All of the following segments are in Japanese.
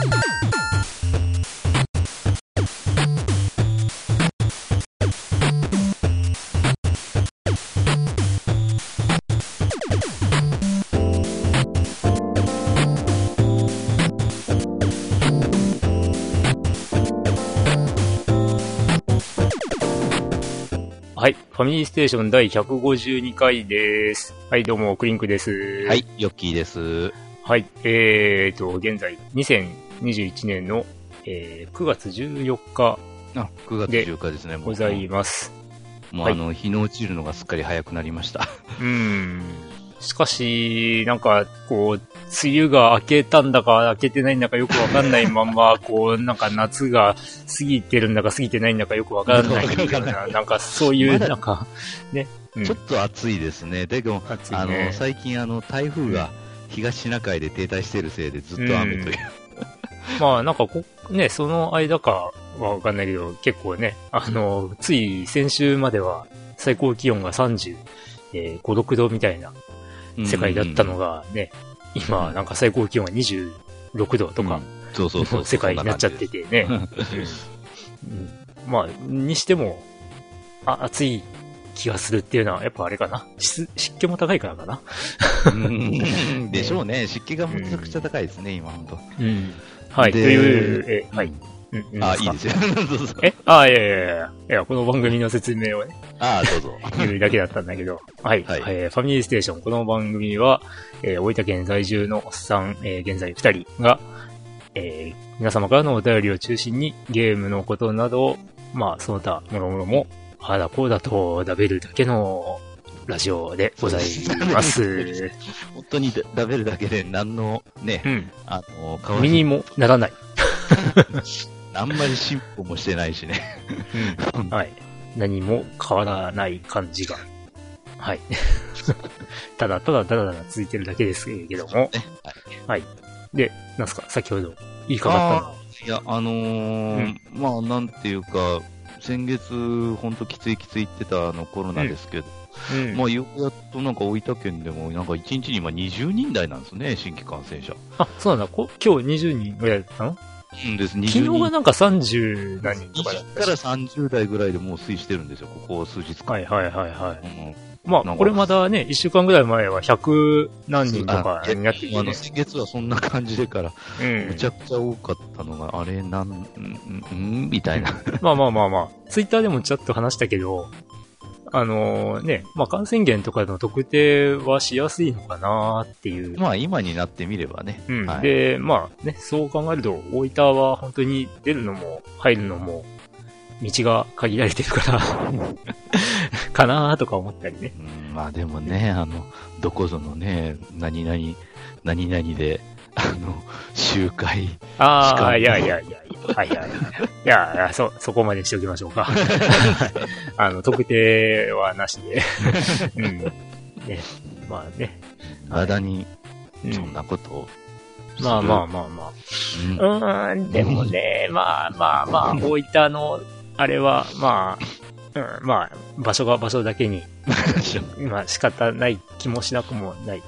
はい。ファミリーステーション第152回です。はい、どうも、クリンクです。はい、ヨッキーです。はい。えーと、現在、2021年の、えー9月14日あ、9月で10日ですね。もうございます。もう、はいあの、日の落ちるのがすっかり早くなりました。うーん。しかし、なんか、こう、梅雨が明けたんだか明けてないんだかよくわかんないまんま、こう、なんか夏が過ぎてるんだか過ぎてないんだかよくわからないようわかんな、なんかそういう、なんか、ね。うんちょっと暑いですね。でも、あ暑いねの、最近、あの、台風が東シナ海で停滞しているせいでずっと雨という。まあなんかこ、ね、その間かはわかんないけど、結構ね、あの、つい先週までは最高気温が35、えー5 6度みたいな世界だったのがね、今なんか最高気温が26度とかうんそうそうそう。の世界になっちゃっててね。まあ、にしても、あ、暑い気がするっていうのは、やっぱあれかな。湿湿気も高いからかな。でしょうね。湿気がめちゃくちゃ高いですね、今、本当。うん。はい、とでいう、え、はい。うんうん。あ、いいですよ。え？あ、いやいやいやいや、この番組の説明をね、あ、どうぞ。言うだけだったんだけど、はい、はいえーファミリーステーション、この番組は、えー大分県在住のおっさん、えー現在二人が、えー皆様からのお便りを中心にゲームのことなど、まあ、その他、もろもろも、ああだこうだと食べるだけのラジオでございます。本当に食べるだけで何のねう、ん。あの、変わ身にもならない。あんまり進歩もしてないしね。うん。はい。何も変わらない感じが。はい。ただただただただ続いてるだけですけども。ねはい。で、なんすか、先ほど、いいかかったの。いや、あのーうんまあ、なんていうか、先月、ほんときついきつい言ってたあのコロナですけど、うん。まあ、ようやっとなんか大分県でも、なんか1日に今20人台なんですね、新規感染者。あ、そうなんだ。こ今日20人ぐらいだったの？うんです、20昨日人。がなんか30何人とかだっ20からたし。30代ぐらいでもう推移してるんですよ、ここ数日間。はいはいはいはい。うんまあ、これまだね、1週間ぐらい前は100何人とかあになっていて先月はそんな感じでから、うんむちゃくちゃ多かったのが、あれ、なん、んんんみたいな。まあまあまあまあ、ツイッターでもちょっと話したけど、あのね、まあ感染源とかの特定はしやすいのかなっていう。まあ、今になってみればね。うん。はいで、まあね、そう考えると、大分は本当に出るのも入るのも、道が限られてるから、かなとか思ったりね。うんまあでもね、あの、どこぞのね、何々、何々で、あの、集会、しああ、いやいやいやいや、はいはいはい。いやいや、そ、そこまでしておきましょうか。あの、特定はなしで。うん。ね、まあね。あだに、うんそんなことをする、まあまあまあまあ。うんうーん、でもね、まあまあまあ、大分の、あれは、まあ、うん、まあ、場所が場所だけに、まあ仕方ない気もしなくもない。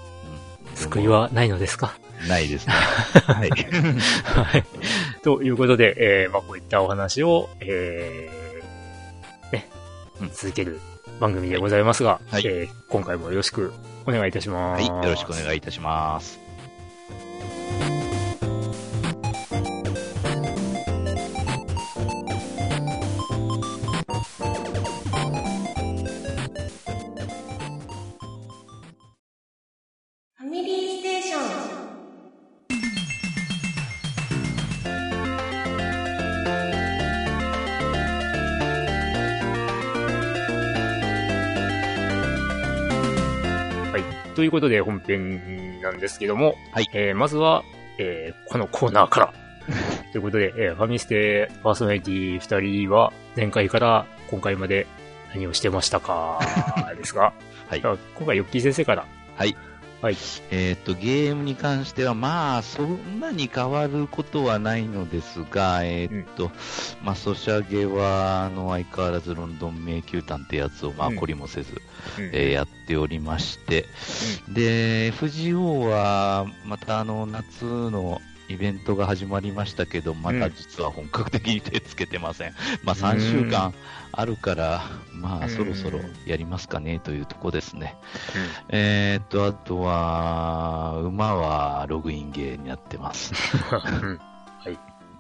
救いはないのですか？ないですね。はい。はい。ということで、えー、まあこういったお話を、えー、ねうん、続ける番組でございますが、はいえー今回もよろしくお願いいたしまはい、す。よろしくお願いいたします。ということで本編なんですけども、はいえーまずは、えーこのコーナーから。ということで、えーファミステパーソナリティ2人は前回から今回まで何をしてましたかですが、はい今回ヨッキー先生から。はい。はい。えっ、と、ゲームに関しては、まあ、そんなに変わることはないのですが、えっ、と、まあ、ソシャゲは、あの、相変わらずロンドン迷宮探ってやつを、まあ、うん懲りもせず、うん。えーやっておりまして、で、FGO は、またあの、夏の、イベントが始まりましたけど、まだ実は本格的に手つけてません。まあ3週間あるから、まあうんそろそろやりますかねというとこですね。えーっと、あとは、馬はログインゲーになってます。うん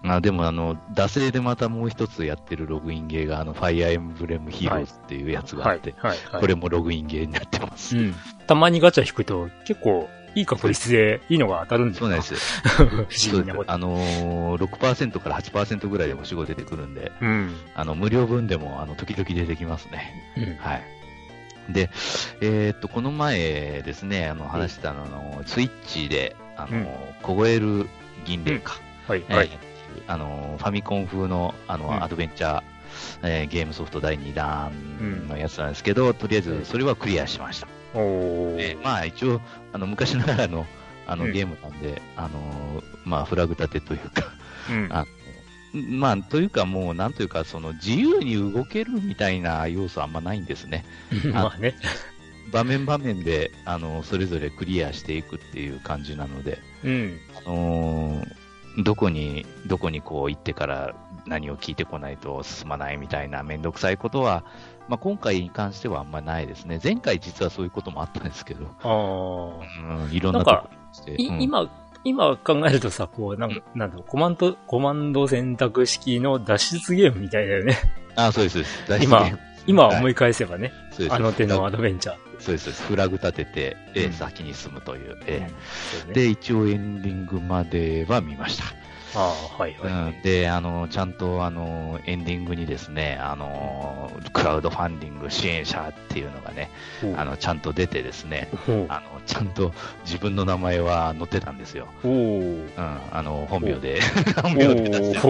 あでも、あの、惰性でまたもう一つやってるログインゲーが、あの、ファイアーエンブレムヒーローズっていうやつがはいあって、。これもログインゲーになってます。うん。たまにガチャ引くと、結構、いい確率でいいのが当たるんだそうなんです。不思議なこと。あのー、6%から8%ぐらいで星5出てくるんで、うん。あの、無料分でも、あの、時々出てきますね。うん。はい。で、えーっと、この前ですね、あの、話したあの、スイッチで、あの、うん凍える銀霊か。はい。えーはい。あの、ファミコン風の、あの、うんアドベンチャー、えーゲームソフト第2弾のやつなんですけど、とりあえず、それはクリアしました。おー。えーまあ、一応、あの、昔ながらの、あの、うんゲームなんで、あの、まあ、フラグ立てというか、うん。あまあ、というかもう、なんというか、その、自由に動けるみたいな要素はあんまないんですね。まあね。場面場面で、あの、それぞれクリアしていくっていう感じなので、うん。あのーどこに、どこにこう行ってから何を聞いてこないと進まないみたいなめんどくさいことは、まあ、今回に関してはあんまないですね。前回実はそういうこともあったんですけど、ああ。うん、いろんなとこにしてうんい今、今考えるとさ、こう、なんか、なんだろう、コマンド、コマンド選択式の脱出ゲームみたいだよね。あ、そうです、そうです。今今はい思い返せばね。そうですあの手のアドベンチャー。そうです、そうです。フラグ立てて、えーうん先に進むという。えそうで、一応エンディングまでは見ました。ああ、はい、うはん、で、あの、ちゃんと、あの、エンディングにですね、あの、クラウドファンディング支援者っていうのがね、い。あの、ちゃんと出てですね、おう。あの、ちゃんと自分の名前は載ってたんですよ。おう。うん、あの、本名で、本お名で出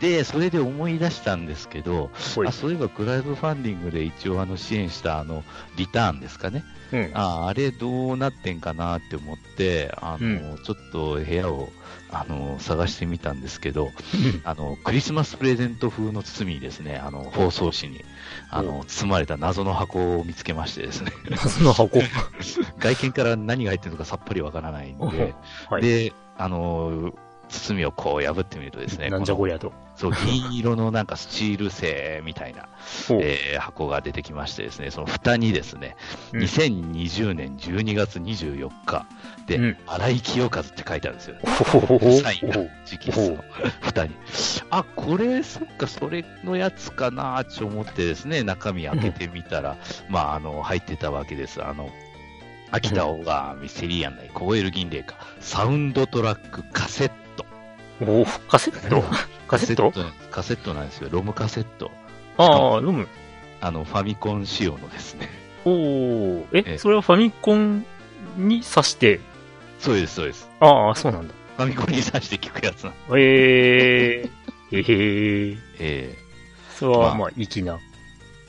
でそれで思い出したんですけど、あそういえばクラウドファンディングで一応あの支援したあの、リターンですかね。うん。ああれどうなってんかなって思って、あの、ちょっと部屋を、あの、探してみたんですけど、あの、クリスマスプレゼント風の包みにですね、あの、包装紙に、あの、包まれた謎の箱を見つけましてですね、謎の箱。外見から何が入ってるのかさっぱりわからないんおで、はい。で、あの、包みをこう破ってみるとですね、なんじゃこれりゃと。そう、銀色のなんかスチール製みたいな、えー箱が出てきましてですね、その蓋にですね、うん2020年12月24日で、うん荒井清和って書いてあるんですよ。サインが直筆の蓋に。あ、これ、そっか、それのやつかなと思ってですね、中身開けてみたら、まあ、あの、入ってたわけです。あの、秋田オガミステリーアンナイ、凍える銀霊か、サウンドトラックカセット。おう カセット？カセット？カセット？なんですよ。ロムカセット。ああ、飲む。あの、ファミコン仕様のですね。おおえ、えそれはファミコンに挿して、そうです、そうです。ああ、そうなんだ。ファミコンに挿して聞くやつなんええー、えへえ。えそれは、まあまあ、粋な。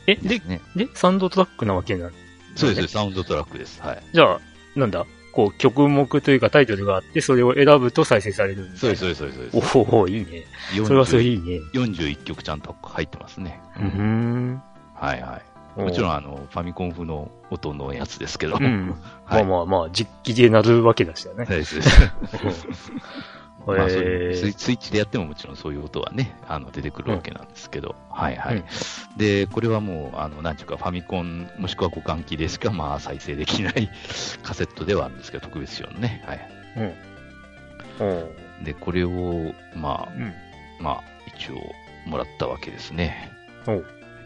え、で。で、サウンドトラックなわけなそうです、サウンドトラックです。はい。じゃあ、なんだ？こう、曲目というかタイトルがあって、それを選ぶと再生される。そうです、そうです、そうです。おおいいね。それはそれいいね。41曲ちゃんと入ってますね。うーん。はいはい。もちろん、あの、ファミコン風の音のやつですけど。うん。ま はい。あまあまあ、実機でなるわけだしだね。そうです。まあ、そういうえスイッチでやってももちろんそういう音はね、あの、出てくるわけなんですけど。はいはい。うんで、これはもう、あの、なんていうか、ファミコン、もしくは互換機でしか、まあ、再生できないカセットではあるんですけど、特別仕様のね。はい。ーうん。で、これを、まあ、うん。まあ、一応、もらったわけですね。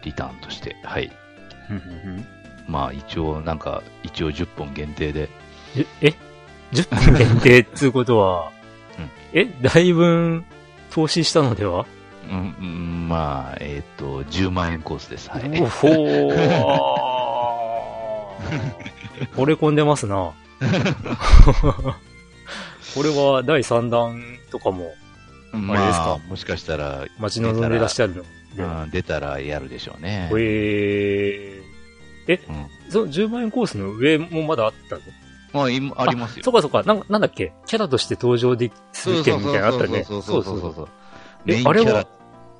リターンとして。はい。うんうんまあ、一応、なんか、一応10本限定で、え、え ?10 分限定っつうことは、うんえ、だいぶ投資したのでは？うん、うんまあ、えっ、と、10万円コースです。はい。おほー。惚れ込んでますな。これは第3弾とかもまあれですか？もしかしたら、待ち望んでらっしゃるの？で。うん、出たらやるでしょうね。えー、うんその10万円コースの上もまだあったの？まあ、今ありますよ。そうかそうか。なんなんだっけ？キャラとして登場できする券みたいなのあったね。そうそうそうそうそう。えあれは、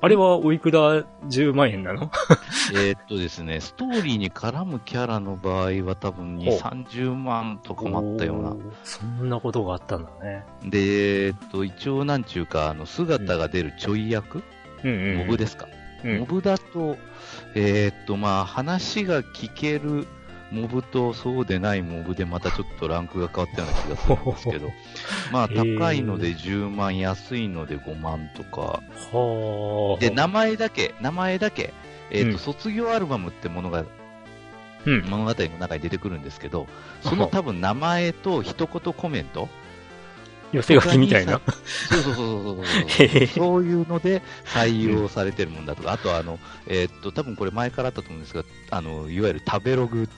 あれはおいくら？10万円なの？えーっとですね、ストーリーに絡むキャラの場合は多分2、ほう30万とかもあったようなそんなことがあったんだね。で、えーっと、一応なんちゅうか、あの、姿が出るちょい役、うんうん。モブですか？うんモブだと、えーっと、まあ、話が聞けるモブとそうでないモブでまたちょっとランクが変わったような気がするんですけど、まあ、高いので10万、安いので5万とか、はあ。で、名前だけ、名前だけ、えーっと、うん。卒業アルバムってものがうん。物語の中に出てくるんですけど、その多分名前と一言コメント、寄せ書きみたいな。そうそうそうそうそう、そう。いうので採用されてるもんだとか、あとあの、えーっと、多分これ前からあったと思うんですが、あの、いわゆる食べログ、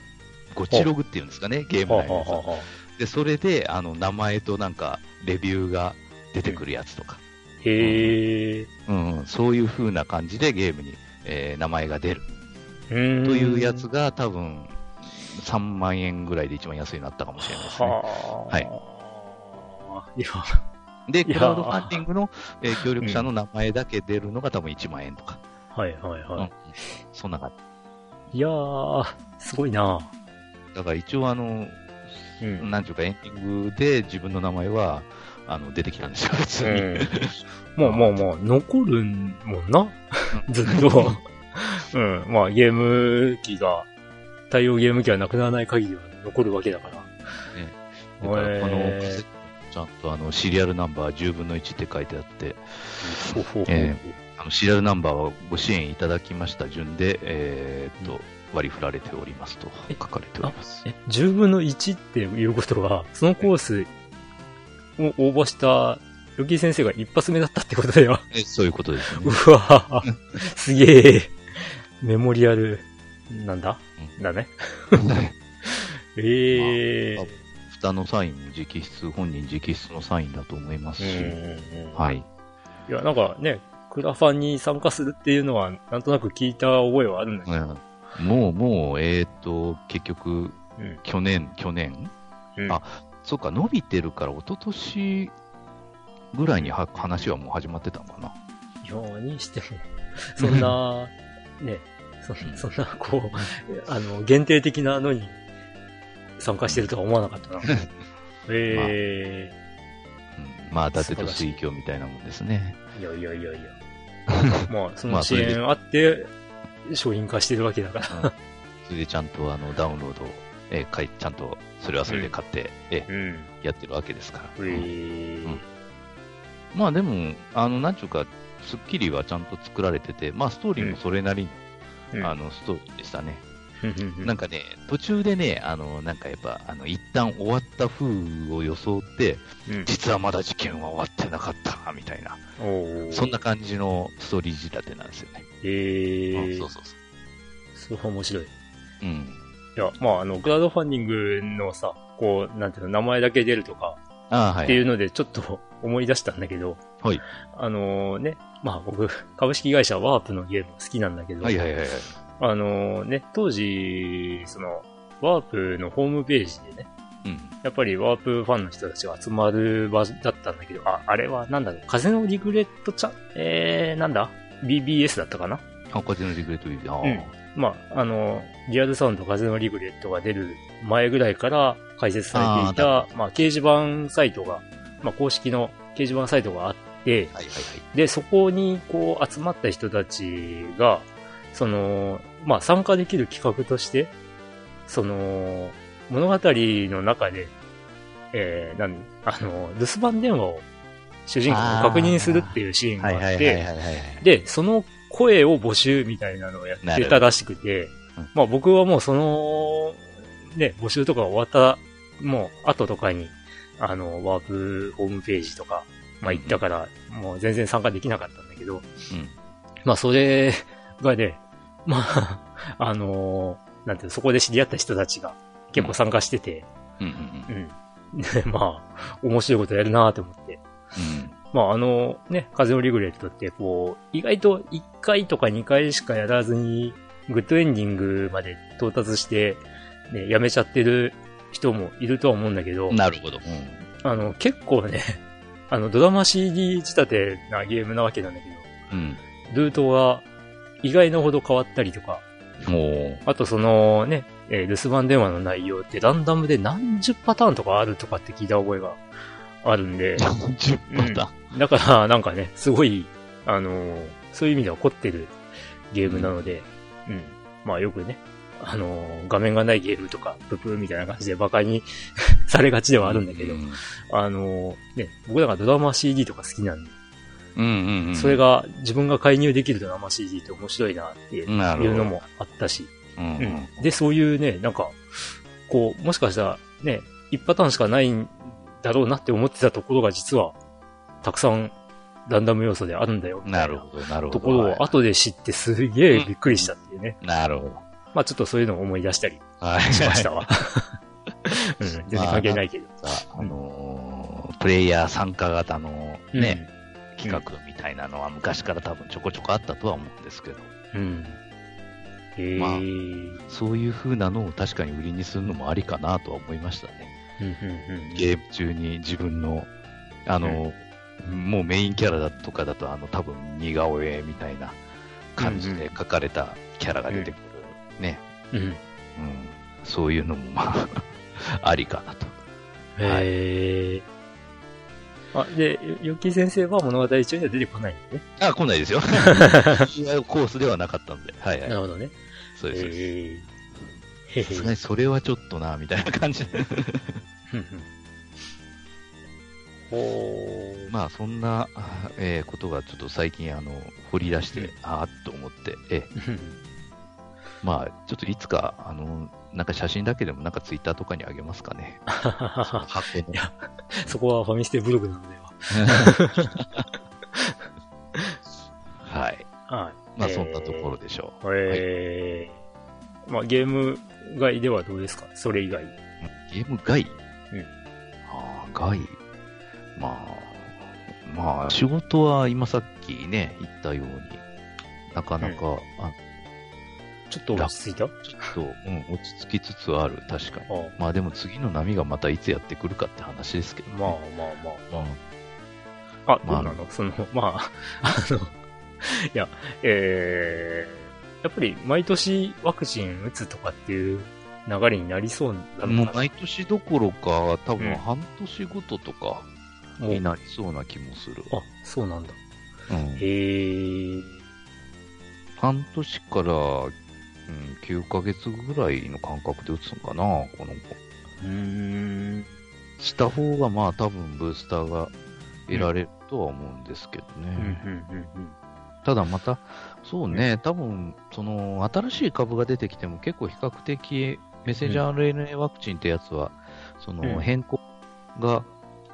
ゴチログっていうんですかね、ゲームはあ内のやつで、それで、あの、名前となんか、レビューが出てくるやつとか、へえ。うん、うんそういう風な感じでゲームに、えー名前が出る。というやつが多分、3万円ぐらいで一番安いのあったかもしれないですね。はい。いや、で、クラウドファンディングの、えー協力者の名前だけ出るのが多分1万円とか。はいはいはうん。そんな感じ。い。いやー、すごいなだから一応あの、うん。なんていうかエンディングで自分の名前は、あの、出てきたんですよ、普通に。うん。まあまあまあ、残るもんな。ずっと。うん。まあ、ゲーム機が、対応ゲーム機がなくならない限りは残るわけだから。だからこのへーちゃんとあの、シリアルナンバー10分の1って書いてあって、ほうほうほうえあのシリアルナンバーはご支援いただきました順で、えーっと、割り振られておりますと書かれております。え、10分の1っていうことは、そのコースを応募した、ヨキ先生が一発目だったってことだよ。えそういうことですね。うわすげえ。メモリアル、なんだ、うんだね。ええまあ蓋のサインも直筆、本人直筆のサインだと思いますし、はい。いや、なんかね、クラファンに参加するっていうのは、なんとなく聞いた覚えはあるんだけど。うんもう、もう、えーっと、結局、うん。去年、去年？うんあそうか、伸びてるから、一昨年ぐらいには話はもう始まってたのかな。ようにしても、そんな、ね、そそんな、こう、あの、限定的なのに参加してるとは思わなかったな。えうん、まあ、伊達と水郷みたいなもんですね。えいやいやいやいや。まあ、その支援あって、商品化してるわけだから。うん。それでちゃんとあのダウンロードを、えーちゃんとそれはそれで買って、えうん。ーやってるわけですから。ええうん。まあでも、あの、なんちゅうか、スッキリはちゃんと作られてて、まあストーリーもそれなりに、うん。あの、ストーリーでしたね。うん。なんかね、途中でね、あの、なんかやっぱ、あの、一旦終わった風を装って、うん。実はまだ事件は終わってなかった、みたいな、そんな感じのストーリー仕立てなんですよね。ええうんそうそうそそれは面白い。う。うん。いや、まあ、あの、クラウドファンディングのさ、こう、なんていうの、名前だけ出るとかああ、はい。っていうので、ちょっと 思い出したんだけど、はい。あのね、まあ僕、株式会社ワープのゲーム好きなんだけど、はいはいはいはい。あのね、当時、その、ワープのホームページでね、うん。やっぱりワープファンの人たちが集まる場だったんだけど、あ、あれはなんだろう、風のリグレットチャン、えー、なんだ？?BBS だったかな？あ、こちらのリグレットビビああ、うんまあ、あの、リアルサウンド風のリグレットが出る前ぐらいから開設されていた、まあ、掲示板サイトが、まあ、公式の掲示板サイトがあって、はいはいはい。で、そこにこう集まった人たちが、その、まあ、参加できる企画として、その、物語の中で、えー、何あの、留守番電話を主人公が確認するっていうシーンがあって。で、その声を募集みたいなのをやってたらしくてうん、まあ僕はもうその、ね、募集とか終わった、もう後とかに、あの、ワープホームページとか、まあ行ったから、もう全然参加できなかったんだけど、うん。まあそれがね、まあ、あのなんていうのそこで知り合った人たちが結構参加してて、うんうんうん。うん。で、まあ、面白いことやるなと思って。うん。まああのね、風のリグレットってこう、意外と1回とか2回しかやらずに、グッドエンディングまで到達して、ね、やめちゃってる人もいるとは思うんだけど、なるほど。うん。あの、結構ね、あの、ドラマ CD 仕立てなゲームなわけなんだけど、うん。ルートが意外なほど変わったりとか、もあとそのね、えー留守番電話の内容ってランダムで何十パターンとかあるとかって聞いた覚えがあるんで。う、、10パターン。だからなんかね、すごい、あのーそういう意味では凝ってるゲームなので、うん。まあよくね、あのー画面がないゲームとか、ププーみたいな感じで馬鹿に されがちではあるんだけど、うん。あのーね、僕らがドラマ CD とか好きなんで、うんうんうん。それが自分が介入できるドラマ CD って面白いなっていうのもあったし、うんううん。ん。で、そういうね、なんか、こう、もしかしたらね、一パターンしかないんだろうなって思ってたところが実は、たくさんランダム要素であるんだよ。ないるほど、なるほど。ところはいを後で知ってすげえびっくりしたっていうね。なるほど。まあちょっとそういうのを思い出したりはい。しましたわ。うん、全然関係ないけど。さあのープレイヤー参加型のね、うん企画みたいなのは昔から多分ちょこちょこあったとは思うんですけど、うん。まあうんそういう風なのを確かに売りにするのもありかなとは思いましたね。うんうんゲーム中に自分の、あの、もうメインキャラだとかだと、あの、多分似顔絵みたいな感じで描かれたキャラが出てくる、ね。うん。うん。そういうのも、まあ、ありかなと。へえ。あ、で、ヨッキー先生は物語中には出てこないんだね。あ、来ないですよ。コースではなかったんで。はいはい。なるほどね。そうです。さすがにそれはちょっとな、みたいな感じで。ほー。まあ、そんな、あえーことがちょっと最近、あの、掘り出して、うんあーっと思って、ええまあ、ちょっといつか、あの、なんか写真だけでもなんかツイッターとかにあげますかね。箱のい。やそこはファミステブログなのでは。はい。はい。まあ、そんなところでしょう。えー、まあゲーム外ではどうですか？それ以外。ゲーム外？うん。ああ、外。まあ、まあ、仕事は今さっきね、言ったように、なかなか、あちょっと落ち着いた？ちょっと、うん、落ち着きつつある、確かに。あまあでも次の波がまたいつやってくるかって話ですけど、まあまあまあ。まあ。あ、まあどうなの？その、まあ、あの、いや、えー、やっぱり毎年ワクチン打つとかっていう流れになりそうなのかな毎年どころか、多うん分半年ごととかになりそうな気もする。あ、そうなんだ。うんへー。半年から、うん、9ヶ月ぐらいの間隔で打つのかな、この子。うーん。した方がまあ多分ブースターが得られるとは思うんですけどうん、うんね。、うん、ただまた、そうね、多分、その、新しい株が出てきても結構比較的、メッセンジャー RNA ワクチンってやつは、そのうん変更が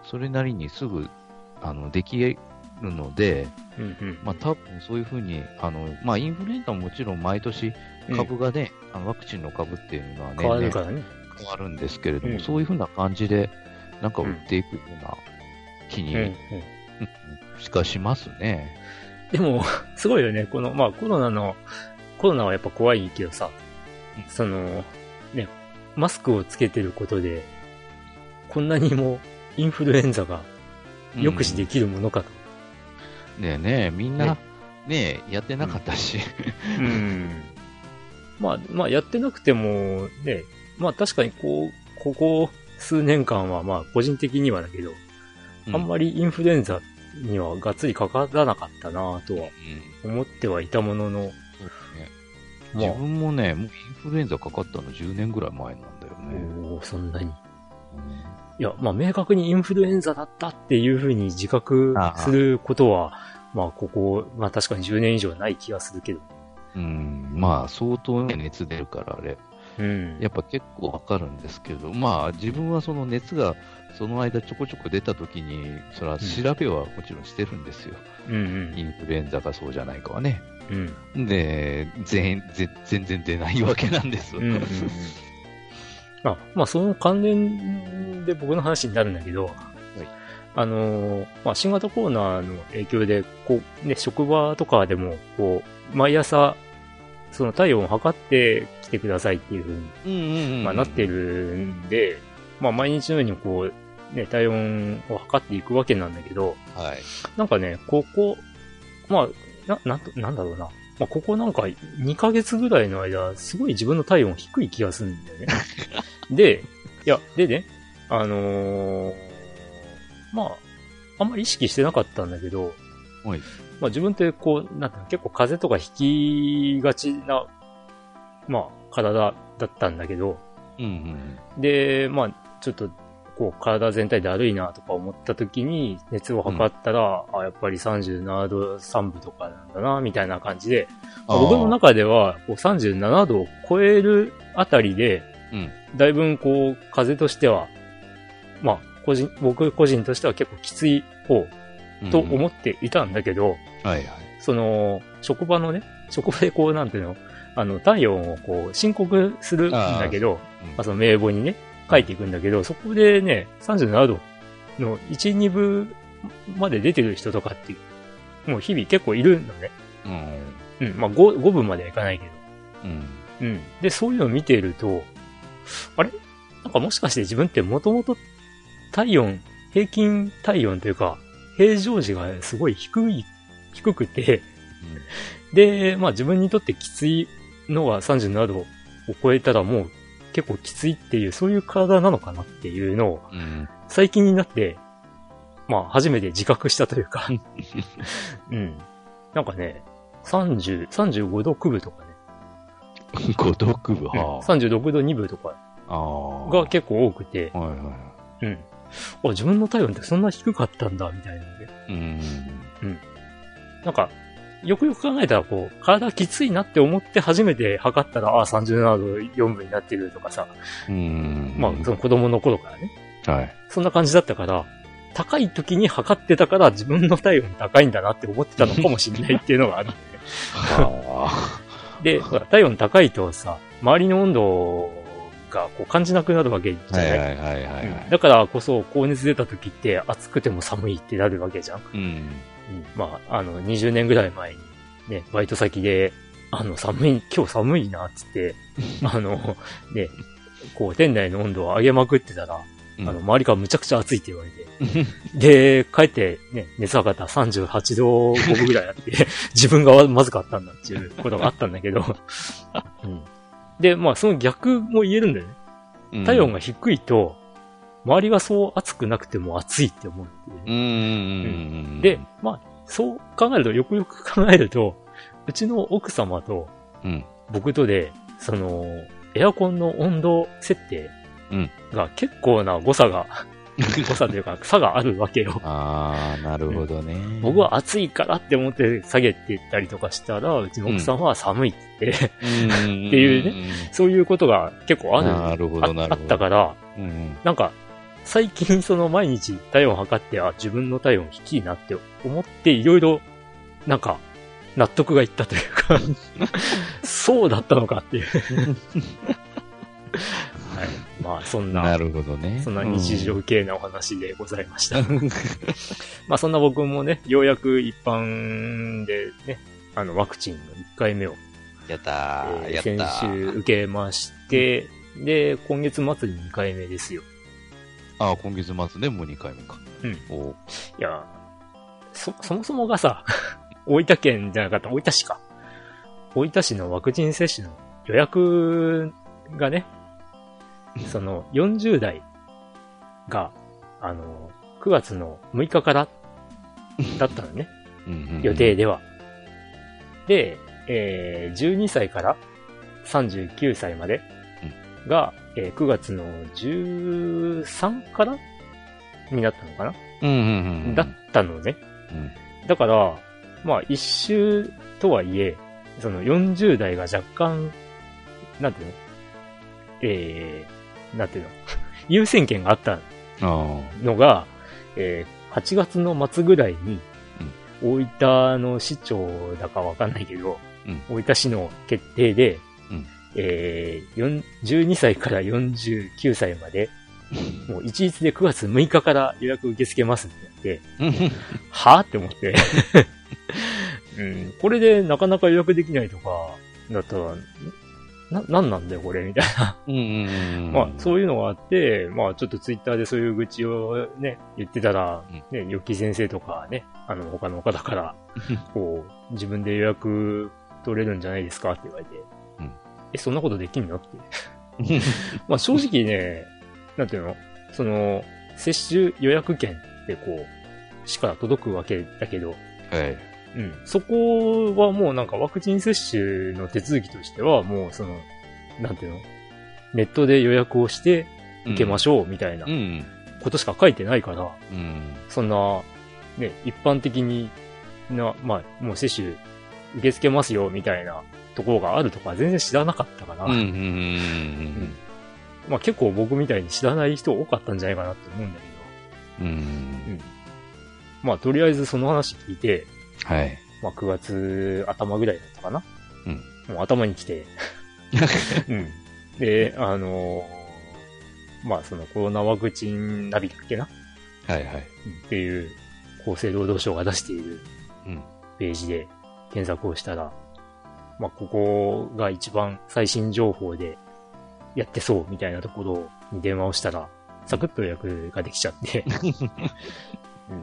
それなりにすぐ、あの、できるので、うん。うん、うん。まあ多分そういうふうに、あの、まあインフルエンザももちろん毎年株がね、あのワクチンの株っていうのはね、変わるからね。変わるんですけれども、うんそういうふうな感じで、なんか売っていくような気に、うん、うん。うんしかしますね。でも、すごいよね。この、まあコロナの、コロナはやっぱ怖いけどさ、その、ね、マスクをつけてることで、こんなにもインフルエンザが抑止できるものかと。ねえねえ、みんなね、ねえ、やってなかったし。うん。まあ、まあやってなくても、ね、まあ確かにこう、ここ数年間はまあ個人的にはだけど、あんまり、りインフルエンザにはがっつりかからなかったなとはうん思ってはいたものの、ま自分もね、もうインフルエンザかかったの10年ぐらい前なんだよあ、ね。おーそんなに。いや、まあ、明確にインフルエンザだったっていうふうに自覚することは、まあ、ここ、まあ確かに10年以上ない気がするけど。うん、まあ、相当ね、熱出るから、あれ。うん。やっぱ結構わかるんですけど、まあ、自分はその熱が、その間ちょこちょこ出た時に、それは調べはもちろんしてるんですよ。うんインフルエンザかそうじゃないかはね。うん。うん。で、全ぜ全然出ないわけなんです。うんうんうん。あ、まあ、その関連で僕の話になるんだけど、あのーまあ、新型コロナの影響で、こう、ね、職場とかでも、こう、毎朝、その体温を測ってきてくださいっていうふうにうんうんうん。まあ、なってるんで、まあ、毎日のようにこう、ね、体温を測っていくわけなんだけど、はい。なんかね、ここ、まあ、な、なんと、なんだろうな。まあ、ここなんか2ヶ月ぐらいの間、すごい自分の体温低い気がするんだよね。で、いや、でね、あのーまあ、あんまり意識してなかったんだけど、はいまあ自分ってこう、なんていうの、結構風邪とか引きがちな、まあ、体だったんだけど、うんうん。で、まあ、ちょっと、こう、体全体で悪いなとか思った時に、熱を測ったら、あ、やっぱり37度3分とかなんだな、みたいな感じで、まあ僕の中では、こう37度を超えるあたりで、うん。だいぶこう、風邪としては、まあ、個人、僕個人としては結構きつい方と思っっていたんだけど、はいはい。その、職場のね、職場でこう、なんていうの、あの、体温をこう、申告するんだけど、うん。まあ、その名簿にね、書いていくんだけど、そこでね、37度の1、2分まで出てる人とかっていう、もう日々結構いるのね。うん。うん、まあ 5, 5分まではいかないけど。うん。うん。で、そういうのを見ていると、あれ？なんかもしかして自分ってもともと体温、平均体温というか、平常時がすごい低い、低くて、で、まあ自分にとってきついのが37度を超えたらもう結構きついっていう、そういう体なのかなっていうのをうん。最近になって、まあ初めて自覚したというか、うん。なんかね、30、35度9分とかね、孤独部、うんは36度2分とか。が結構多くて、はいはい。うん。あ、自分の体温ってそんな低かったんだ、みたいなので。うん。なんか、よくよく考えたら、こう、体きついなって思って初めて測ったら、ああ、37度4分になってるとかさ、うん。まあ、その子供の頃からね、はい。そんな感じだったから、高い時に測ってたから自分の体温高いんだなって思ってたのかもしれないっていうのがあるんでね。はで、ほら体温高いとさ、周りの温度がこう感じなくなるわけじゃあ。ない、はいはいはいはいはい。うんだからこそ、高熱出た時って暑くても寒いってなるわけじゃん。うん。うん。まあ、あの、20年ぐらい前に、ね、バイト先で、あの、寒い、今日寒いな、っつって、あの、ね、こう、店内の温度を上げまくってたら、うん。あの、周りからむちゃくちゃ暑いって言われて、で、帰ってね、熱測ったら38度5分ぐらいあって、自分がまずかったんだっていうことがあったんだけど、うん。で、まあ、その逆も言えるんだよね。体温が低いと、周りがそう暑くなくても暑いって思うって。で、まあ、そう考えると、よくよく考えると、うちの奥様とうん。僕とで、その、エアコンの温度設定うんが結構な誤差が、誤差というか差があるわけよ。ああ、なるほどね。僕は暑いからって思って下げてったりとかしたら、うちの奥さんは寒いって言って、うん、っていうねそういうことが結構ある。なるほど、なああるほど。ったから、うん。なんか、最近その毎日体温測って、あ、自分の体温低いなって思っていろいろ、なんか、納得がいったというか、そうだったのかっていう。はい。まあ、そんなな、るほどね。そんな日常系なお話でございました。まあ、そんな僕もね、ようやく一般でね、あの、ワクチンの1回目を、やったー、えー先やったー。週受けまして、で、今月末に2回目ですよ。ああ、今月末ね、もう2回目か。うん。おいや、そ、そもそもがさ、大分県じゃなかった、大分市か。大分市のワクチン接種の予約がね、その40代が、あの、9月の6日からだったのね、予定では。で、えー12歳から39歳までが、えー9月の13からになったのかな？うんうんうん。だったのね。うんだから、まあ一周とはいえ、その40代が若干、なんていうの？えー、なんていうの？優先権があった。のが、えー8月の末ぐらいに、大分の市長だかわかんないけど、うん大分市の決定で、うんえー4 12歳から49歳まで、もう一律で9月6日から予約受け付けますって言って、はぁって思って。うん、これでなかなか予約できないとか、だったら、な、なんなんだよ、これ、みたいな。うん。まあ、そういうのがあって、まあ、ちょっとツイッターでそういう愚痴をね、言ってたら、ね、ヨッキー先生とかね、あの、他の方から、こう、自分で予約取れるんじゃないですかって言われて、うんえ、そんなことできんの？って。まあ、正直ね、なんていうの？その、接種予約券ってこう、市から届くわけだけど、はい。うん。そこはもうなんかワクチン接種の手続きとしては、もうその、なんていうの？ネットで予約をして受けましょうみたいなうん。ことしか書いてないから、うん。そんな、ね、一般的にな、まあ、もう接種受け付けますよみたいなところがあるとか全然知らなかったから、うん。うん。うん。まあ結構僕みたいに知らない人多かったんじゃないかなって思うんだけど、うん。うん。まあとりあえずその話聞いて、はい。まあ9月頭ぐらいだったかな。うん。もう頭に来て、うん。で、あのーまあそのコロナワクチンナビだっけな、はいはい。うんっていう厚生労働省が出しているうん。ページで検索をしたら、まあここが一番最新情報でやってそうみたいなところに電話をしたら、サクッと予約ができちゃって、うん。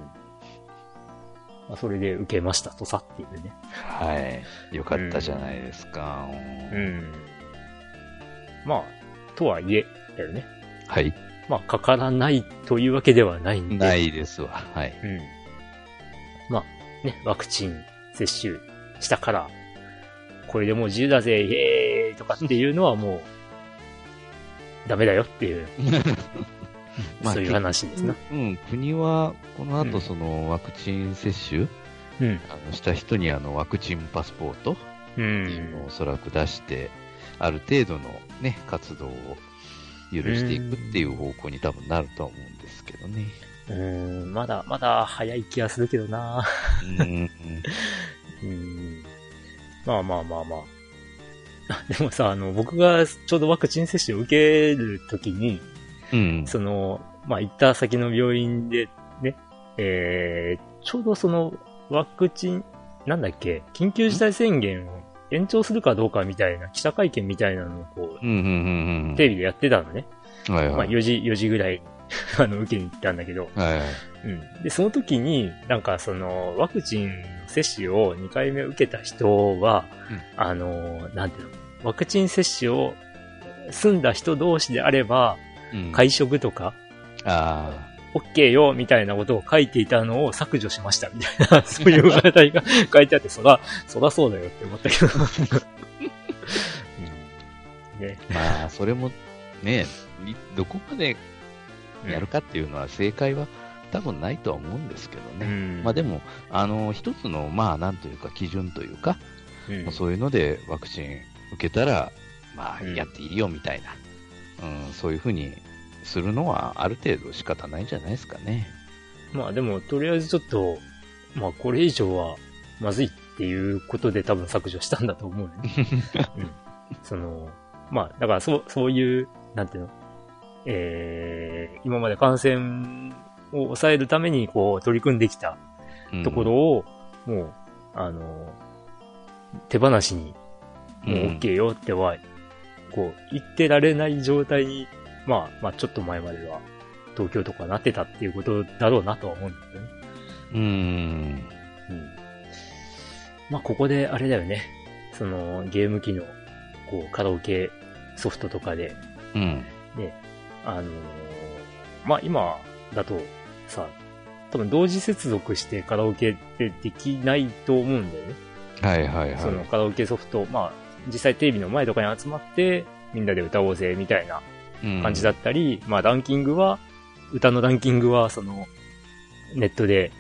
まあそれで受けましたとさっていうね。はい。よかったじゃないですか。うん。まあ、とはいえ、だよね。はい。まあ、かからないというわけではないんで。ないですわ。はい。うん。まあ、ね、ワクチン接種したから、これでもう自由だぜ、イエーイとかっていうのはもう、ダメだよっていう、まあそういう話ですな。うん。国は、このうん後、その、ワクチン接種、うん。あのした人に、あの、ワクチンパスポートうんお。そらく出して、ある程度のね、活動を許していくっていう方向に多分なるとは思うんですけどね。うん、まだ、まだ早い気がするけどな。うん。うん。まあまあまあまあ。あ でもさ、あの、僕がちょうどワクチン接種を受けるときに、うん。その、まあ、行った先の病院でね、えー、ちょうどその、ワクチン、なんだっけ、緊急事態宣言を延長するかどうかみたいな記者会見みたいなのをこうん、うん、うんう、テレビでやってたのね。うん。はいまあ、はい。4時、4時ぐらいに、あの、受けに行ったんだけど、はいはい。うん。で、その時に、なんかその、ワクチンの接種を2回目受けた人は、うんあの、なんていうの、ワクチン接種を済んだ人同士であれば、うん。会食とか、あ OK よ、みたいなことを書いていたのを削除しました、みたいな、そういう話題が書いてあって、そら、そらそうだよって思ったけど。うん ね。あ。まあ、それも、ね、いどこまでやるかっていうのは正解は多分ないとは思うんですけどね。うんまあでも、あの、一つの、まあ、なんというか、基準というか、うんまあそういうのでワクチン受けたら、まあ、うんやっていいよみたいな、うん、そういうふうにするのはある程度仕方ないんじゃないですかね。まあでも、とりあえずちょっと、まあこれ以上はまずいっていうことで多分削除したんだと思うね。うん。その、まあだからそう、そういう、なんていうの、えー、今まで感染を抑えるためにこう取り組んできたところを、もう、あの、手放しに、もう OK よっては、こう、言ってられない状態に、まあ、まあちょっと前までは、東京とかなってたっていうことだろうなとは思うんだけどね。うん。うん。うん。まあここであれだよね。その、ゲーム機の、こう、カラオケソフトとかで、うん。あのーまあ今だとさ、多分同時接続してカラオケってできないと思うんだよね。はいはいはい。そのカラオケソフト、まあ実際テレビの前とかに集まってみんなで歌おうぜみたいな感じだったり、まあランキングは、歌のランキングはそのネットで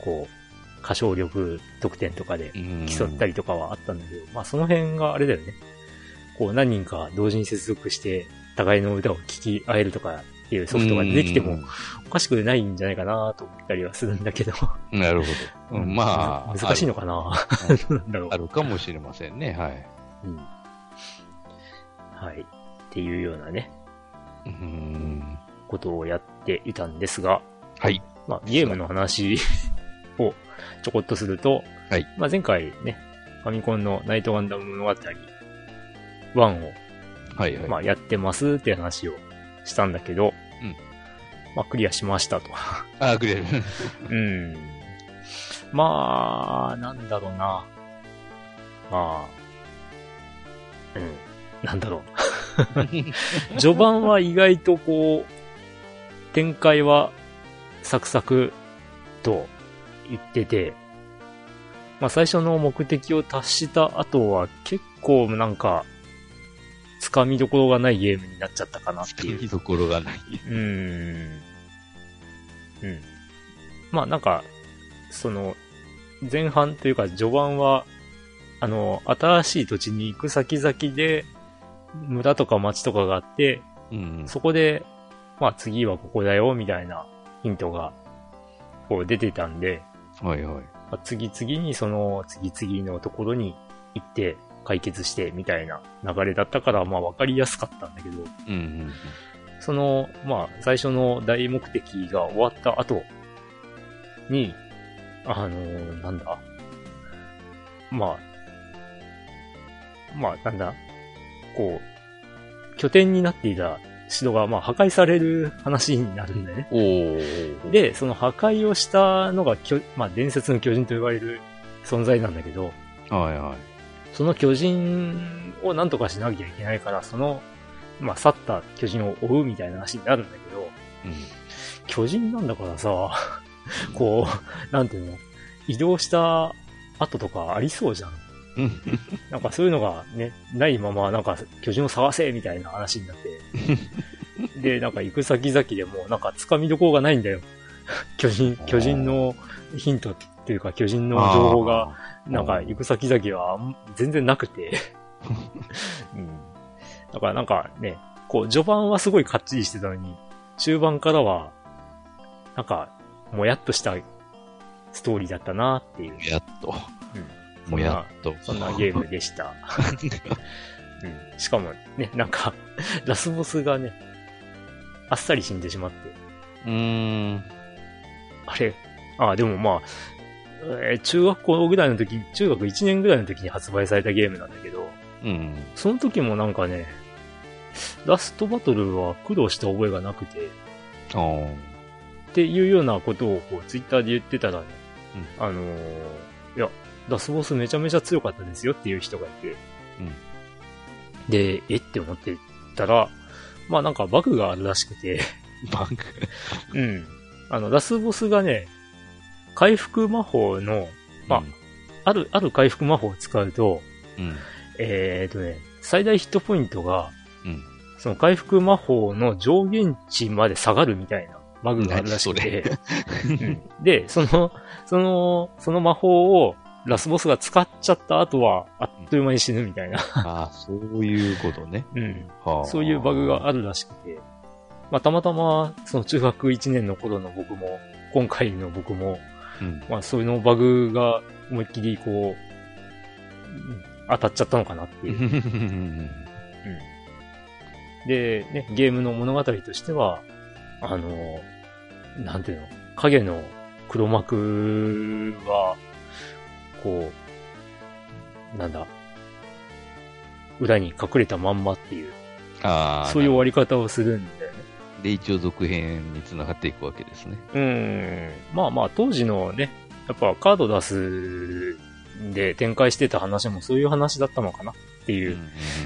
こう歌唱力得点とかでうん競ったりとかはあったんだけど、まあその辺があれだよね。こう何人か同時に接続して互いの歌を聴き合えるとかっていうソフトが出てきてもおかしくないんじゃないかなと思ったりはするんだけど。うん。なるほど。うんまあ、難しいのかな あるかもしれませんね。はい。うんはい。っていうようなね、うん。ことをやっていたんですが、はい。まあ、ゲームの話 をちょこっとすると、はいまあ、前回ね、ファミコンのナイトガンダム物語1を、はいはい。まあ、やってますって話をしたんだけど、うんまあ、クリアしましたと。あ、くれる。うん。まあ、なんだろうな。まあ、うん。なんだろう。序盤は意外とこう、展開はサクサクと言ってて、まあ最初の目的を達した後は結構なんか、つかみどころがないゲームになっちゃったかなっていう見。どころがない。うーん。うん。まあなんか、その、前半というか序盤は、あの、新しい土地に行く先々で、村とか町とかがあって、うん。そこで、まあ次はここだよ、みたいなヒントが、こう出てたんで、はいはい。まあ次々にその、次々のところに行って、解決して、みたいな流れだったから、まあわかりやすかったんだけど、うんうんその、まあ、最初の大目的が終わった後に、あのーなんだ？まあ、まあ、なんだ？こう、拠点になっていた城が、まあ、破壊される話になるんだよね。で、その破壊をしたのが、まあ、伝説の巨人と呼ばれる存在なんだけど、はいはい。その巨人を何とかしなきゃいけないから、その、まあ、去った巨人を追うみたいな話になるんだけど、うん。巨人なんだからさ、こう、なんていうの、移動した後とかありそうじゃんなんかそういうのがね、ないまま、なんか巨人を探せみたいな話になって。で、なんか行く先々でも、なんか掴みどころがないんだよ。巨人、巨人のヒントっていうか、巨人の情報が、なんか行く先々は全然なくて。うん。だからなんかね、こう、序盤はすごいかっちりしてたのに、中盤からは、なんか、もやっとしたストーリーだったなっていう、やっと。うんもうやっと。そんなゲームでした。うん、しかもね、なんか、ラスボスがね、あっさり死んでしまって、うーん。あれ、あ、でもまあ、えー中学校ぐらいの時、中学1年ぐらいの時に発売されたゲームなんだけど、うん。その時もなんかね、ラストバトルは苦労した覚えがなくて、っていうようなことをこうツイッターで言ってたらね、あのーいや、ラスボスめちゃめちゃ強かったですよっていう人がいて、うんで、えって思ってたら、まあなんかバグがあるらしくて、バグ。うん。あの、ラスボスがね、回復魔法の、まある、ある回復魔法を使うと、うん。えーとね、最大ヒットポイントが、うん。その回復魔法の上限値まで下がるみたいなバグがあるらしくて、うん。で、その、その、その魔法をラスボスが使っちゃった後は、あっという間に死ぬみたいな、ああ、そういうことね。うん、はあ。そういうバグがあるらしくて、まあ、たまたま、その中学1年の頃の僕も、今回の僕も、うん。まあ、そういうのバグが思いっきりこう、うん当たっちゃったのかなっていう。で、ね、ゲームの物語としては、あの、なんていうの、影の黒幕は、こう、なんだ、裏に隠れたまんまっていう、ああ。そういう終わり方をするん。で、一応続編に繋がっていくわけですね。うん。まあまあ、当時のね、やっぱカード出すで展開してた話もそういう話だったのかなっていう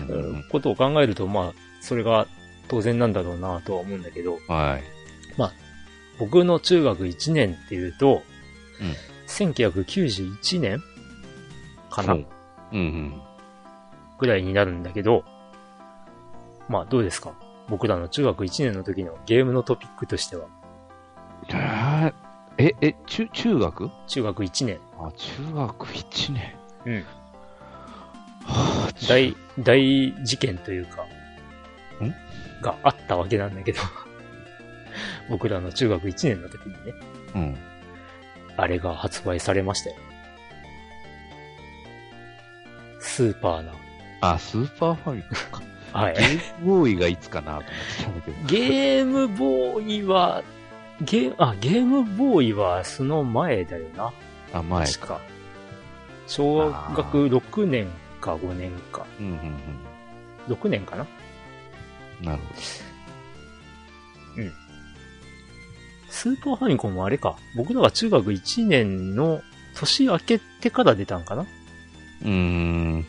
うんうんうんことを考えると、まあ、それが当然なんだろうなとは思うんだけど、はい。僕の中学1年っていうと、うん1991年かなうんうん。ぐらいになるんだけど、まあどうですか？僕らの中学1年の時のゲームのトピックとしては、え、え、中、中学？中学1年。あ、中学1年。うん。はあ、大、大事件というか、ん？があったわけなんだけど、僕らの中学1年の時にね、うん。あれが発売されましたよ。スーパーな。あ、スーパーファミコンか。はいゲ。ームボーイがいつかなと思ってたんだけど。ゲームボーイは、ゲー、あ、ゲームボーイはその前だよな。あ、前確か。小学6年か5年か。うんうんうん。6年かななるほスーパーファミコンもあれか。僕らが中学1年の年明けてから出たんかなど。うーん。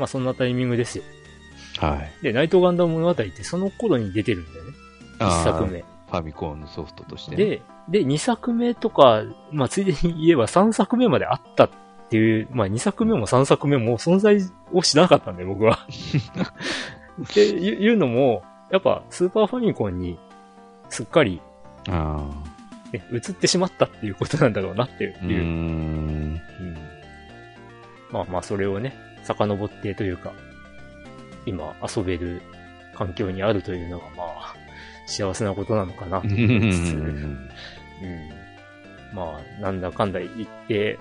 まあそんなタイミングですよ。はい。で、ナイトガンダム物語ってその頃に出てるんだよね。1作目。ファミコンのソフトとしてね。で、で、2作目とか、まあついでに言えば3作目まであったっていう、まあ2作目も3作目も存在を知らなかったんで、僕は。っていうのも、やっぱスーパーファミコンにすっかり、あね、移ってしまったっていうことなんだろうなっていう。ーうーん。うんまあまあ、それをね、遡ってというか、今遊べる環境にあるというのが、まあ、幸せなことなのかなとう思いつつ、んうんまあ、なんだかんだ言って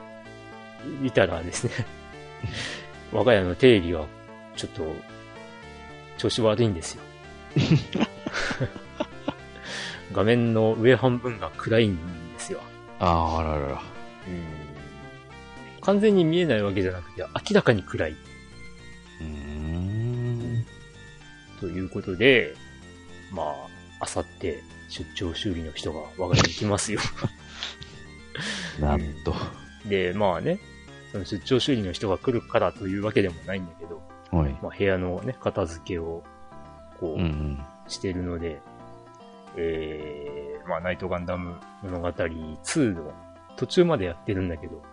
いたらですね、我が家のテレビがちょっと調子悪いんですよ。画面の上半分が暗いんですよ。あーあららら。うん完全に見えないわけじゃなくて、明らかに暗い。うーん。ということで、まあ、あさって出張修理の人が我が家に来ますよ。なんと。で、まあね、その出張修理の人が来るからというわけでもないんだけど、はい。まあ部屋のね、片付けを、こう、うんうん。してるので、えー、まあ、ナイトガンダム物語2の途中までやってるんだけど、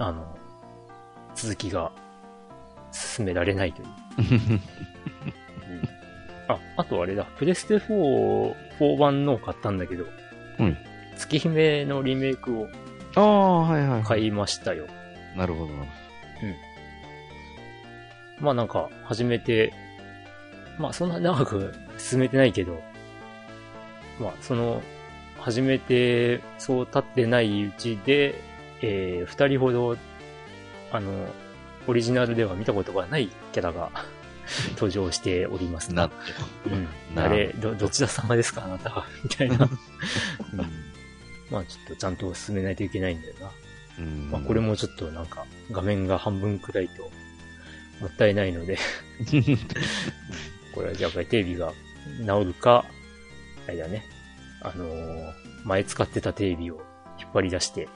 あの、続きが進められないという。うんあ、あとあれだ、プレステ4、4版のを買ったんだけど、うん月姫のリメイクをああ、はいはい。買いましたよ。なるほど。まあなんか、始めて、まあそんな長く進めてないけど、まあその、始めて、そう経ってないうちで、えー、二人ほど、あの、オリジナルでは見たことがないキャラが 登場しておりますな。うん。なあれ、ど、どちら様ですか？あなたは。みたいな。うん。まあちょっとちゃんと進めないといけないんだよな。うんまあこれもちょっとなんか、画面が半分くらいと、もったいないので、これはじゃあテレビが治るか、あれだね。あのー前使ってたテレビを引っ張り出して、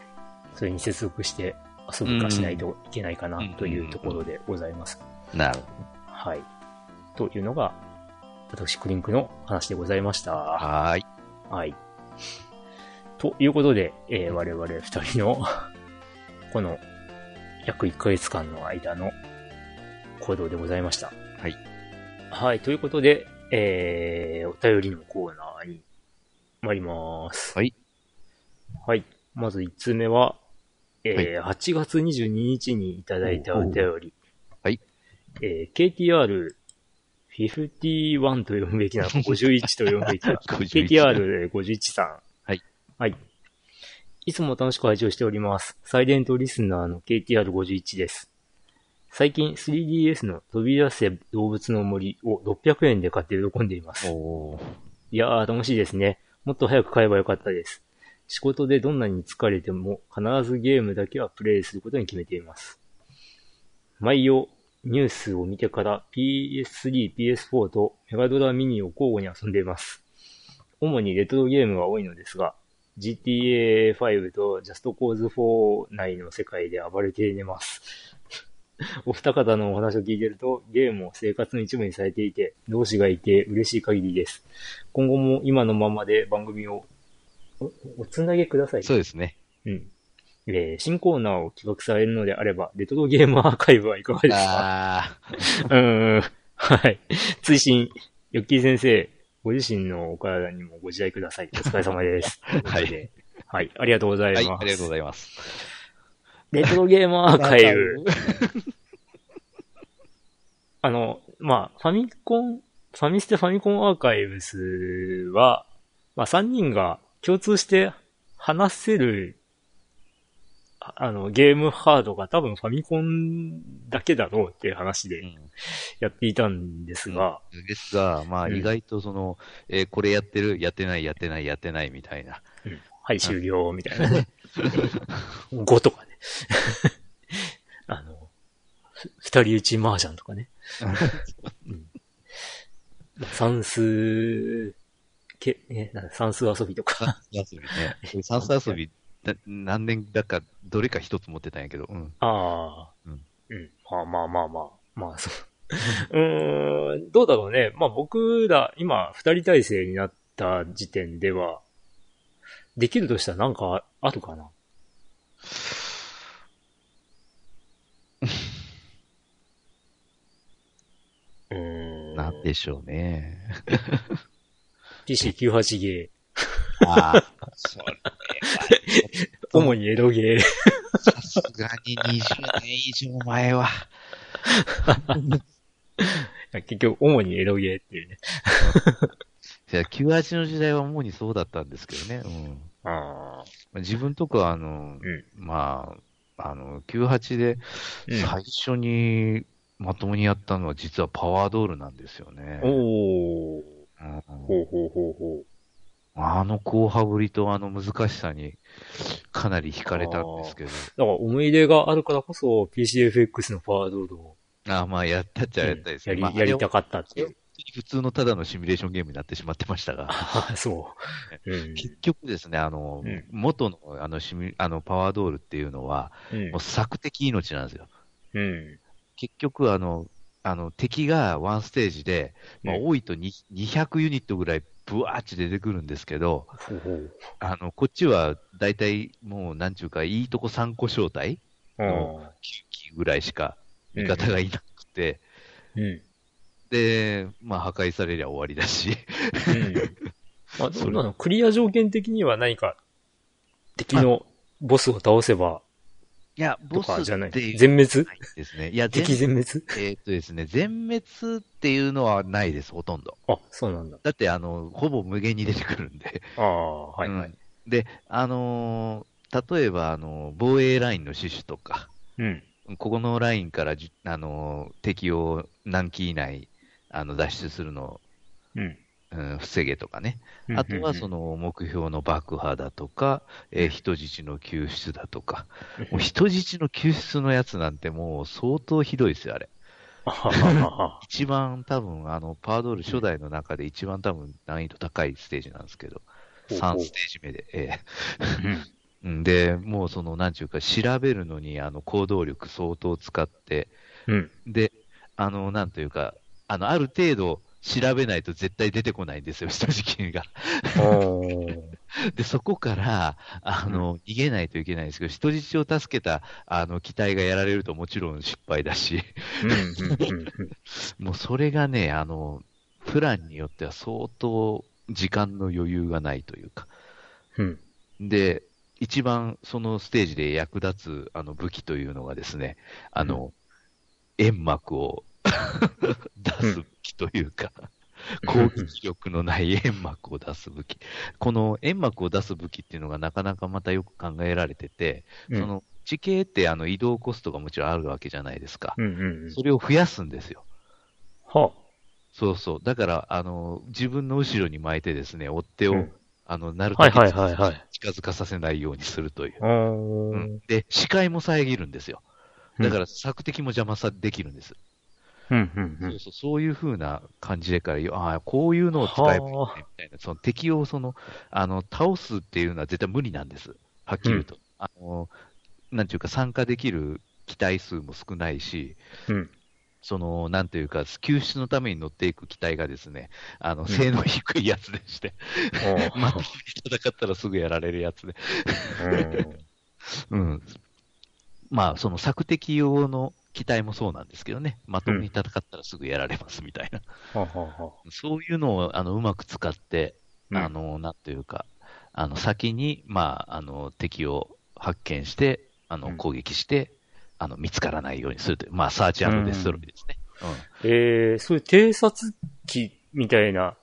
それに接続して遊ぶかしないといけないかなというところでございます。なるほはい。というのが、私、クリンクの話でございました。ど。はーい。はい。ということで、えー我々二人の、この、約1ヶ月間の間の行動でございました。はい。はい、ということで、えー、お便りのコーナーに参ります。はい。はい。まず1通目は、えーは8月22日にいただいたお便り。はい。えー、KTR、51と読むべきなのか、51と読むべきなのか。51 KTR51 さん。はい。はい。いつも楽しく拝聴しております。サイレントリスナーの KTR51 です。最近 3DS の飛び出せ動物の森を600円で買って喜んでいます。いやー、楽しいですね。もっと早く買えばよかったです。仕事でどんなに疲れても必ずゲームだけはプレイすることに決めています。毎夜ニュースを見てから PS3、PS4 とメガドラミニを交互に遊んでいます。主にレトロゲームが多いのですが、GTA5 と Just Cause 4内の世界で暴れて寝ます。お二方のお話を聞いてると、ゲームを生活の一部にされていて、同志がいて嬉しい限りです。今後も今のままで番組をおおつなげください。そうですね。うん。えー新コーナーを企画されるのであれば、レトロゲームアーカイブはいかがですか？あうーん。はい。追伸、ヨッキー先生、ご自身のお体にもご自愛ください。お疲れ様です。はい。はい。ありがとうございー。ます。はい、ありがとうございます。レトロゲームアーカイブ。あの、まあ、ファミコン、ファミステファミコンアーカイブスは、まあ、3人が共通して話せる、ああの、ゲームハードが多分ファミコンだけだろうっていう話でうんやっていたんですが、ですが、まあ、うん意外とその、えーこれやってる、やってない、やってない、やってないみたいな。うんはい、終了、みたいなね。5とかね。あの、ふ二人打ち麻雀とかね。算数、け、え、なんだ算数遊びとか。算数遊びね。算数遊び、な何年だか、どれか一つ持ってたんやけど、うん。ああ。うん。うん。まあまあまあまあ。まあそう。うーん、どうだろうね。まあ僕ら、今、二人体制になった時点では、できるとしたらなんかあるかな。うーん。なんでしょうね。PC98 ゲああ、それは、ー。主にエロゲー。さすがに20年以上前は。結局、主にエロゲーっていうね。いや、98の時代は主にそうだったんですけどね。うん。あ自分とかは、あの、うん。まあ、あの、98でうん最初にまともにやったのは実はパワードールなんですよね。おー。うんほうほうほうほう。あの後羽振りとあの難しさにかなり惹かれたんですけど。だから思い出があるからこそ PCFX のパワードールを、ああまあやったっちゃやったですやり、まあやりたかったっていう。普通のただのシミュレーションゲームになってしまってましたが。そう。うん。結局ですね、あの、うん元のあのシミあのパワードールっていうのは、うんもう索敵命なんですよ。うん。結局、あの、あの敵がワンステージで、まあ、うん多いとに200ユニットぐらいブワーッチ出てくるんですけど。あの、こっちは大体もう、なんちゅうか、いいとこ3個招待あうんあ。9機ぐらいしか味方がいなくて、うん。で、まあ破壊されりゃ終わりだし、うん。あ、どうなの？クリア条件的には何か、敵のボスを倒せば、いや、ボスじゃない。全滅？ですね。いや、全敵全滅？えーっとですね、全滅っていうのはないです、ほとんど。あ、そうなんだ。だって、あの、ほぼ無限に出てくるんで。ああ、はいはい。うんで、あのー例えば、あの防衛ラインの死守とか、うん。ここのラインからじ、あのー敵を何機以内、あの、脱出するのを、うん。うん、防げとかね。あとは、その、の、目標の爆破だとか、えー人質の救出だとか、うん。もう人質の救出のやつなんてもう相当ひどいですよ、あれ。一番多分、あの、パワードール初代の中で一番多分難易度高いステージなんですけど、ほうほう。3ステージ目で、えうん。え うんで、もうその、なんちゅうか、調べるのに、あの、行動力相当使って、うん。で、あの、なんというか、あの、ある程度調べないと絶対出てこないんですよ、人質が。おー で、そこから、あの、逃げないといけないんですけど、人質を助けた、あの、機体がやられるともちろん失敗だし、うんうんうんうん もうそれがね、あの、プランによっては相当時間の余裕がないというか。うん。で、一番そのステージで役立つあの武器というのがですね、あの、煙幕を 出す武器というか、攻撃力のない煙幕を出す武器。この煙幕を出す武器っていうのがなかなかまたよく考えられてて、うんその地形ってあの移動コストがもちろんあるわけじゃないですか。うんうんうん。それを増やすんですよ。はそうそう。だから、あの、自分の後ろに巻いてですね、追っ手を、うんあの、なるはいだけはいはいはい近づかさせないようにするという。で、視界も遮るんですよ。だから、索敵も邪魔さできるんです。うんうんうん。そうそう、そういう風な感じでから、ああ、こういうのを使えばいいね、みたいな。その敵を、その、あの、倒すっていうのは絶対無理なんです。はっきり言うと。あの、なんていうか、参加できる機体数も少ないし、うん。その、なんていうか、救出のために乗っていく機体がですね、あの、ん性能低いやつでして、おー まと戦ったらすぐやられるやつで。うん うん。まあ、その索敵用の機体もそうなんですけどね、まともに戦ったらすぐやられますみたいな。はははそういうのを、あの、うまく使って、うん。あの、なんというか、あの、先に、まあ、あの、敵を発見して、あの、うん。攻撃して、あの、見つからないようにするという、まあ、サーチデストロイですね。うん。えー、そういう偵察機みたいな、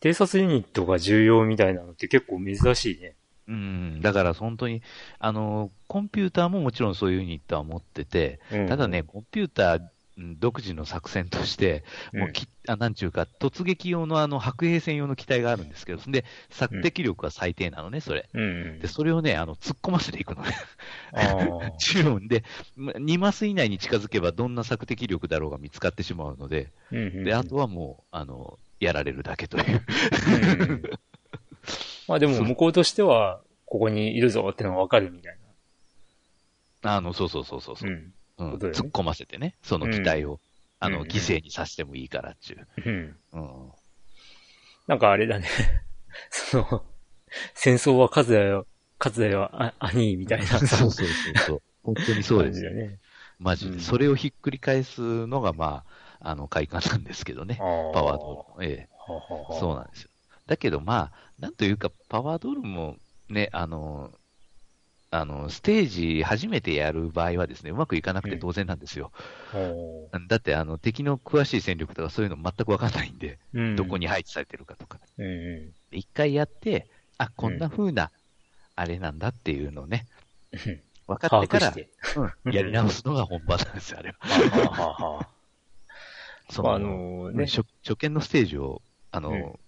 偵察ユニットが重要みたいなのって結構珍しいね。うん、だから本当に、あの、コンピューターももちろんそういうユニットは持ってて、うんただね、、コンピューターうん独自の作戦として、うんもうきあなんちゅうか、突撃用のあの白兵戦用の機体があるんですけど、で、索敵力は最低なのね、それ。うんで、。それをね、あの突っ込ませていくのね。中音 で、2マス以内に近づけばどんな索敵力だろうが見つかってしまうので、うんうんで、あとはもう、あの、やられるだけという。うんうん まあでも、向こうとしては、ここにいるぞってのがわかるみたいあの、そうそうそうそう。う、ん。ね突っ込ませてね、その機体を、あの、うんうん犠牲にさせてもいいからっちゅう。うん。うん。なんかあれだね。その、戦争は数だよ、数だよ、あ兄みたいな そうそうそうそう。本当にそうですよね。マジで。うんそれをひっくり返すのが、まあ、あの、快感なんですけどね。パワードール。ええ。ルそうなんですよ。だけどまあ、なんというか、パワードールもね、あの、あの、ステージ初めてやる場合はですね、うまくいかなくて当然なんですよ。ほだって、あの、敵の詳しい戦力とかそういうの全くわかんないんで、ううんどこに配置されてるかとか。うんう一回やって、あ、こんな風な、あれなんだっていうのをね、ん。分か把ってから。うんやり直すのが本番なんですよ、あれは。はあのね。初初見のステージを、あの、うん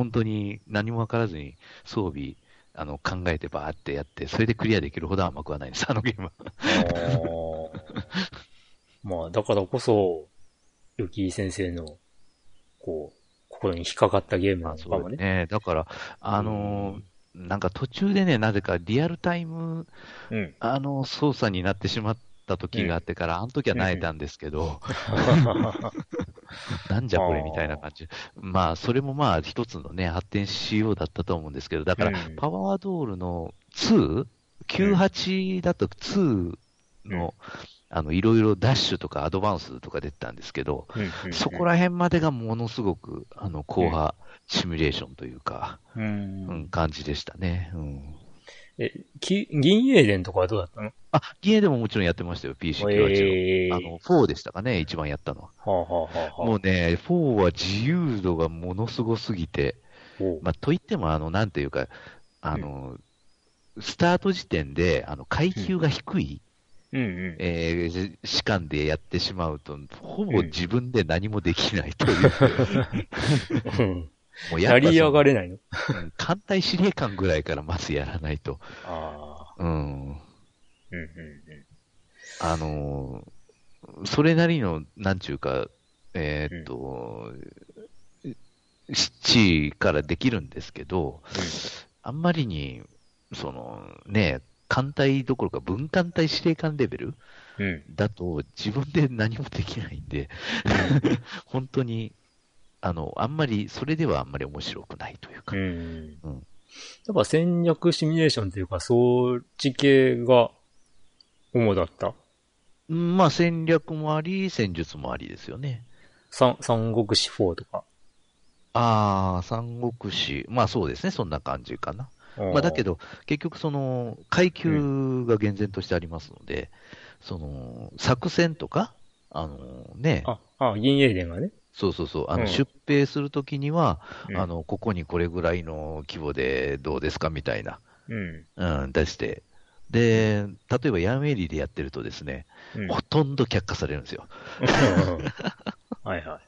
本当に何も分からずに装備、あの、考えてバーってやって、それでクリアできるほど甘くはないんです、あのゲームは。まあ、だからこそ、ヨキイ先生の、こう、心に引っかかったゲームなのかもね。ね。だから、あのーなんか途中でね、なぜかリアルタイム、うん。あの、操作になってしまった時があってから、あの時は萎えたんですけど、なんじゃこれみたいな感じ。まあ、それもまあ、一つのね、発展しようだったと思うんですけど、だから、うんパワードールの 2?98 だと2の、あの、いろいろダッシュとかアドバンスとか出てたんですけど、そこら辺までがものすごく、あの、後派シミュレーションというか、ううんん。感じでしたね。うん。え、き銀英伝とかはどうだったの？あ、ゲーでももちろんやってましたよ、PC98 は。ええあの、4でしたかね、一番やったのは。はあはあはあはあ。もうね、4は自由度がものすごすぎて、まあ、といっても、あの、なんていうか、あの、スタート時点で、あの、階級が低い、うんうん。えー士官でやってしまうと、ほぼ自分で何もできないという。うんもうやり上がれ。れないの？うん艦隊司令官ぐらいからまずやらないと。ああ。うん。うんうんあのーそれなりの、なんちゅうか、えーっと、地位からできるんですけど、あんまりに、そのね、艦隊どころか分艦隊司令官レベルうん。うん。だと自分で何もできないんで、本当に、あの、あんまり、それではあんまり面白くないというか、うん。うんやっぱ戦略シミュレーションというか、装置系が主だった？うんまあ戦略もあり、戦術もありですよね。三三国志4とか。ああ、三国志。まあそうですね、そんな感じかな。まあだけど、ど、結局その、階級が厳然としてありますので、その、作戦とか、あのね、あ、あ、銀英伝がね。そうそうそう、あの、うん出兵するときには、うんあ、の、ここにこれぐらいの規模でどうですかみたいな、うん。うん、出して。で、例えばヤンメリーでやってるとですね、うん。ほとんど却下されるんですよ。はいは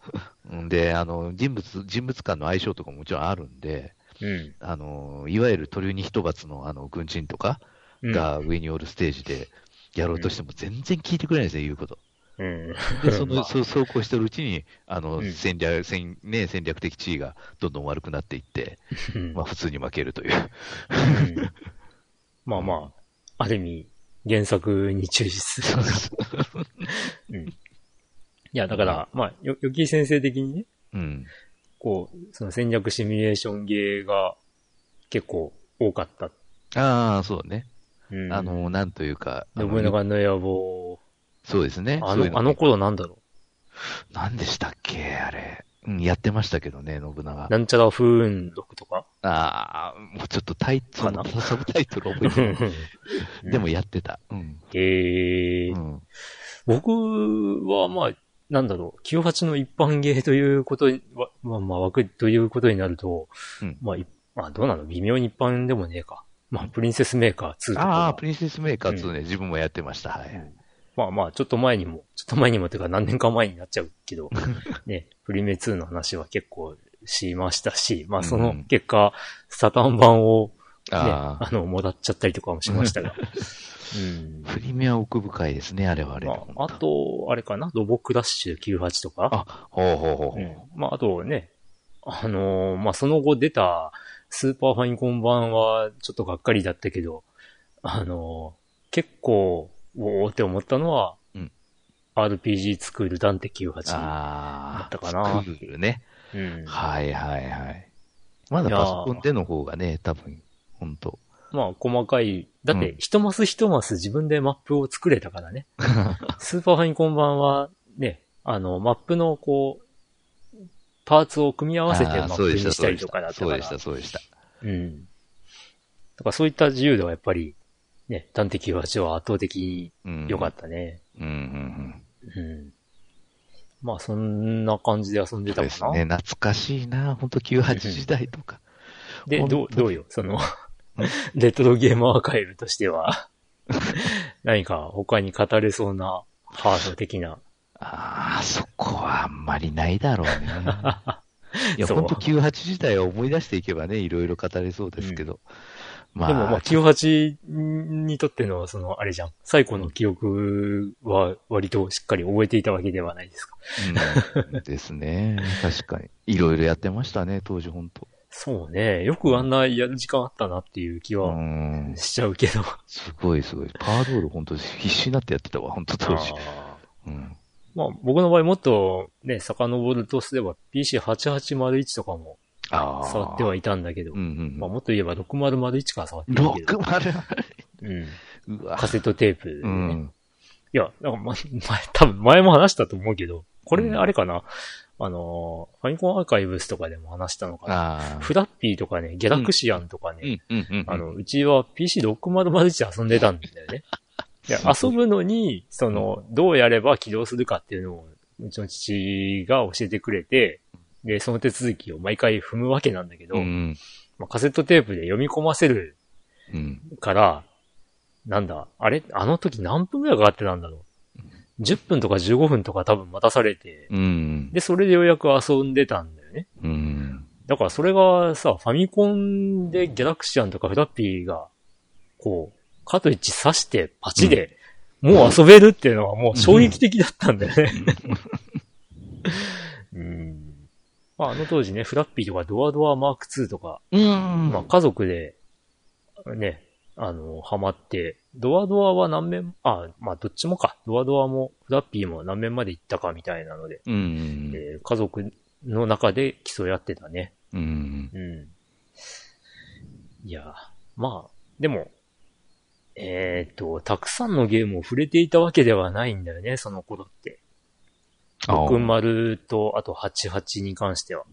うんで、あの、人物、人物間の相性とかももちろんあるんで、い。うん。あの、いわゆる鳥に一罰のあの、軍人とかうん、が上におるステージでやろうとしても全然聞いてくれないですよ、言うこと。うん。で、そまの、あそう走行してるうちに、あの、うん戦略、戦、ね、戦略的地位がどんどん悪くなっていって、うんまあ普通に負けるという。うんまあまあ、ある意味、原作に忠実。うん。いや、だから、まあ、よ、よき先生的にね、うん。こう、その戦略シミュレーションゲーが結構多かった。ああ、そうね。うん、あの、なんというか、信長の野望。そうですね。あそういうの、あの頃なんだろ何でしたっけ、あれ。うん、やってましたけどね、信長う。。なんちゃら風雲録とか？ああ、もうちょっとタイトル、サブタイトル覚えてない。でもやってた。うん。へえうん。僕はまあ、なんだろう、98の一般ゲーということまあまあ枠ということになると、うんまあ、いまあどうなの？微妙に一般でもねえか。まあ、プリンセスメーカー2とかが。ああ、プリンセスメーカー2ね、自分もやってました。はい。まあまあ、ちょっと前にも、ちょっと前にもっていうか何年か前になっちゃうけど、ね、プリメ2の話は結構しましたし、まあその結果、サタン版をね、ああの、もらっちゃったりとかもしましたが。うんあ、プリミア奥深いですね、あれはあれで。まあ、あと、あれかな、ロボクラッシュ98とか？あ、ほうほうほうほう。うん。まあ、あとね、あのーまあ、その後出たスーパーファミコン版はちょっとがっかりだったけど、あのー結構、おーって思ったのは、うん RPG 作るダンテ98。ああ、だったかな作るね。うん。はいはいはい。まだパソコンでの方がね、多分、本当まあ、細かい。だってうん、一マス一マス自分でマップを作れたからね。スーパーファミコン版は、ね、あの、マップのこう、パーツを組み合わせてマップにしたりとかだったから。そうでした、そうでした。うん。だからそういった自由度はやっぱり、ね、探偵98は圧倒的にうん。良かったね。うんうんうん。うん。まあ、そんな感じで遊んでたかな。そうですね、懐かしいな、本当98時代とか。で、どう、どうよ、その、レトロゲームアーカイブとしては、何か他に語れそうなハード的な。ああ、そこはあんまりないだろうね。いや、そう本当98時代を思い出していけばね、いろいろ語れそうですけど。までもまあ、98にとっての、その、あれじゃん。最古の記憶は割としっかり覚えていたわけではないですか。うん、ですね。確かに。いろいろやってましたね、当時本当。そうね。よくあんなやる時間あったなっていう気うはん。しちゃうけど。すごいすごい。パワードール本当必死になってやってたわ、本当当時。うん。まあ、僕の場合もっとね、遡るとすれば PC8801 とかもああ。触ってはいたんだけど、うんうん。まあもっと言えば6001から触ってるけど、60? うん。うわ。カセットテープ。うん。いや、なんかま、前、多分前も話したと思うけど、これうんあれかな、あのー、ファミコンアーカイブスとかでも話したのかな。ああ。フラッピーとかね、ギャラクシアンとかね、うんうんうん。あの、うちは PC6001 で遊んでたんだよね。いや、遊ぶのに、その、どうやれば起動するかっていうのを、うちの父が教えてくれて、で、その手続きを毎回踏むわけなんだけど、うん。まあ、カセットテープで読み込ませるうん。から、なんだ、あれ？あの時何分くらいかかってたんだろう ?10 分とか15分とか多分待たされて、うん。で、それでようやく遊んでたんだよね。うん。だからそれがさ、ファミコンでギャラクシアンとかフラッピーが、こう、カートリッジ挿してパチで、もう遊べるっていうのはもう衝撃的だったんだよね。うん。まあ、あの当時ね、フラッピーとかドアドアマーク2とか、うん。まあ家族で、ね、あの、ハマって、ドアドアは何面、あ、まあどっちもか。ドアドアもフラッピーも何面まで行ったかみたいなので、うん。えー家族の中で競い合ってたね。うん。うん。いや、まあ、でも、えっ、と、たくさんのゲームを触れていたわけではないんだよね、その頃って。60と、あと88に関しては。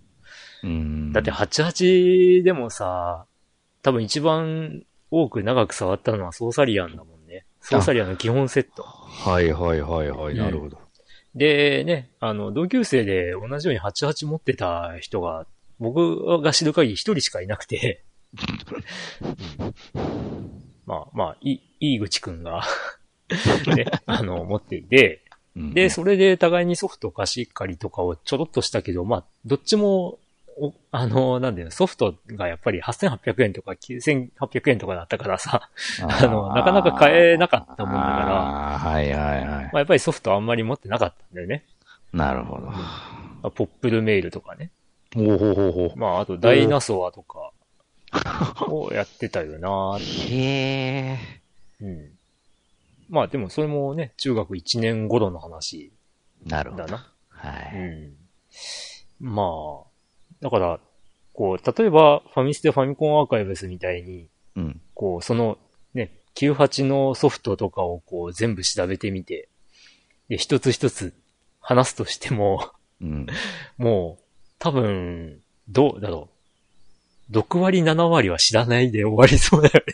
うん。だって88でもさ、多分一番多く長く触ったのはソーサリアンだもんね。ソーサリアンの基本セット。はいはいはいはい、なるほど。で、ね、あの、同級生で同じように88持ってた人が、僕が知る限り一人しかいなくて、まあまあ、い、いい口くんが ね、あの、持っていて、うんで、それで互いにソフト貸し借りとかをちょろっとしたけど、まあ、どっちも、おあの、なんだよ、ソフトがやっぱり8800円とか9800円とかだったからさ、あの、なかなか買えなかったもんだから、はいはいはい。まあ、やっぱりソフトあんまり持ってなかったんだよね。なるほど。まあポップルメールとかね。ほうほうほうほまあ、あとダイナソアとかをやってたよなう。へえ。うん。まあでもそれもね、中学1年頃の話なるほど。だな。はい。うん。まあ、だから、こう、例えばファミステファミコンアーカイブスみたいに、うん。こう、そのね、98のソフトとかをこう全部調べてみて、で、一つ一つ話すとしても、うん。もう、多分、どうだろう。6割、7割は知らないで終わりそうだよね。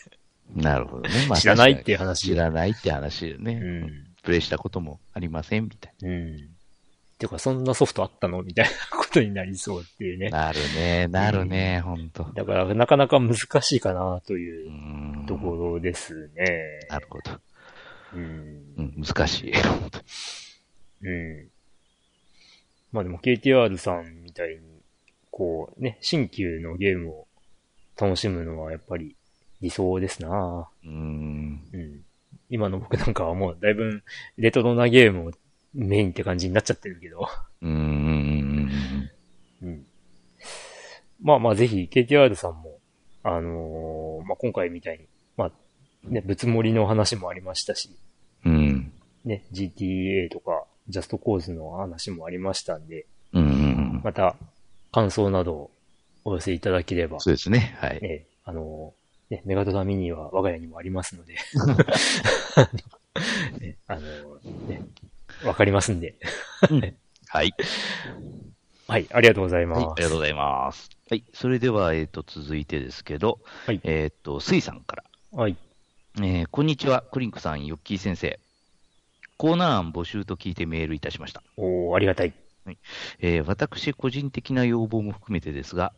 なるほどね。まあ知らないっていう話。知らないって話よね。うん。プレイしたこともありませんみたいうん。てか、そんなソフトあったの？みたいなことになりそうっていうね。な。なるね、なるね、ほんと。だから、なかなか難しいかなとういうところですね。なるほど。うん。うん、難しい。うん。まあでも KTR さんみたいに、こうね、新旧のゲームを楽しむのはやっぱり理想ですなうん。うん。今の僕なんかはもうだいぶレトロなゲームをメインって感じになっちゃってるけど。うん。うん。うん。まあまあぜひ KTR さんも、あのーまあ今回みたいに、まあね、ぶつ盛りの話もありましたし、うん。ね、GTA とか、ジャストコーズの話もありましたんで、うん。また、感想などをお寄せいただければ、そうですね。はい。ええあのーね、メガドラミニは我が家にもありますので、ね、あのーね、わかりますんで。はい。はい、ありがとうございます。はい、ありがとうございます。はい。それでは、えっ、と、続いてですけど、はいえっ、と、スイさんから。はい。えーこんにちは、クリンクさん、ヨッキー先生。コーナー案募集と聞いてメールいたしました。おー、ありがたい。えー私個人的な要望も含めてですが、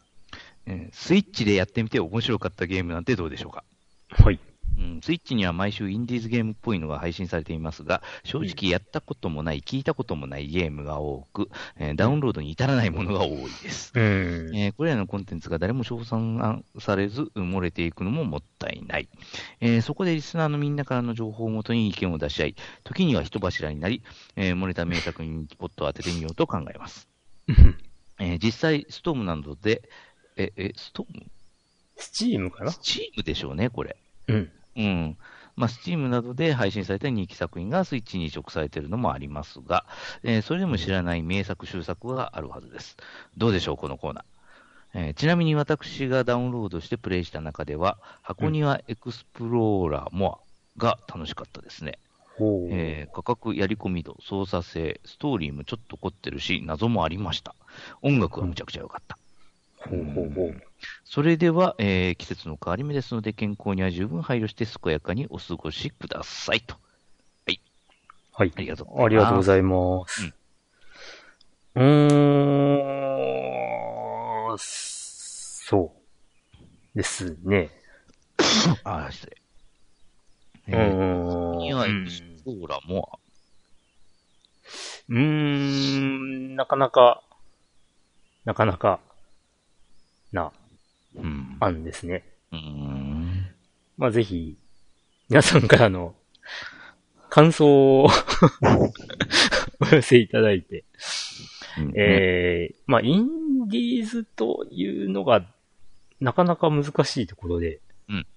えースイッチでやってみて面白かったゲームなんてどうでしょうか、はい。うん、スイッチには毎週インディーズゲームっぽいのが配信されていますが、正直やったこともない、聞いたこともないゲームが多く、えーダウンロードに至らないものが多いです。うん。えーこれらのコンテンツが誰も称賛されず埋もれていくのももったいない、えーそこでリスナーのみんなからの情報をもとに意見を出し合い、時には人柱になり、えー漏れた名作にポットを当ててみようと考えます。えー実際、ストームなどで、え、え、ストームスチームかなスチームでしょうね、これ。うん。うん。まあ、スチームなどで配信された人気作品がスイッチに移植されているのもありますが、えーそれでも知らない名作、終作があるはずです。どうでしょう、このコーナー。えーちなみに私がダウンロードしてプレイした中では、箱庭エクスプローラーモアが楽しかったですね。ほう。えー価格、やり込み度、操作性、ストーリーもちょっと凝ってるし、謎もありました。音楽はむちゃくちゃ良かった。ほうほうほう。それでは、えー季節の変わり目ですので、健康には十分配慮して健やかにお過ごしくださいと。はい。ありがとう。ありがとうございます。うーん、そうですね。ああ、失礼。うえー。にはエうんクスプローラーも、うーん、なかなか、なかなか、なうん。案ですね。うーん。まあ、ぜひ、皆さんからの感想を お寄せいただいて、うんえー、まあ、インディーズというのが、なかなか難しいところで、うん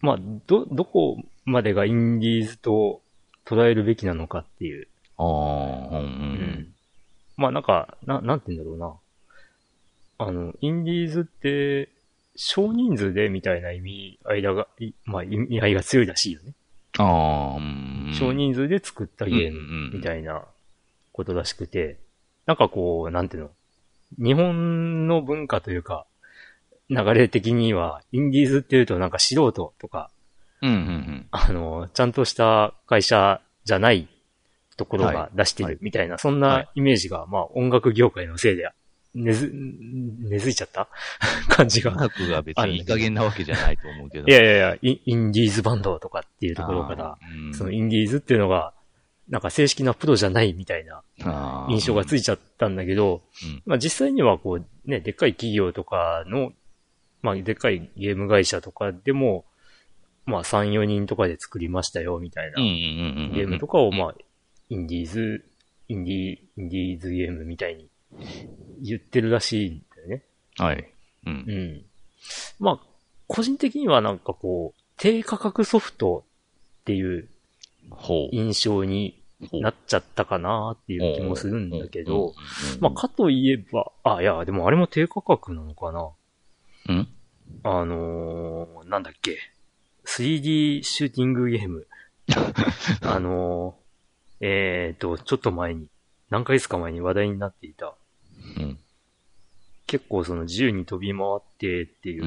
まあ、ど、どこまでがインディーズと捉えるべきなのかっていう。ああ、うん。う。うんまあ、なんか、な、なんて言うんだろうな。あの、インディーズって、少人数でみたいな意味、間が、いまあ、意味合いが強いらしいよね。ああ、うん。少人数で作ったゲームみたいなことらしくて、なんかこう、なんていうの、日本の文化というか、流れ的には、インディーズっていうとなんか素人とか、うん、うん、うん。あの、ちゃんとした会社じゃないところが出してはいるみたいな、そんはないイメージが、まあ音楽業界のせいで、根ず、根付いちゃった？感じが。音楽が別にいい加減なわけじゃないと思うけど。いやいやいや、インインディーズバンドとかっていうところから、そのインディーズっていうのが、なんか正式なプロじゃないみたいな印象がついちゃったんだけど、うんまあ実際にはこう、ね、でっかい企業とかの、まあでっかいゲーム会社とかでも、まあ3、4人とかで作りましたよみたいな。ゲームとかを、まあ、インディーズ、インディー、インディーズゲームみたいに言ってるらしいんだよね。はい。う。うんん。まあ、個人的にはなんかこう、低価格ソフトっていう。印象になっちゃったかなっていう気もするんだけうんど、、うんまあ、かといえば、あ、いや、でもあれも低価格なのかなうん？あのー、なんだっけ。3D シューティングゲーム。あのー、えーと、ちょっと前に、何ヶ月か前に話題になっていた、うん。結構その自由に飛び回ってっていう、う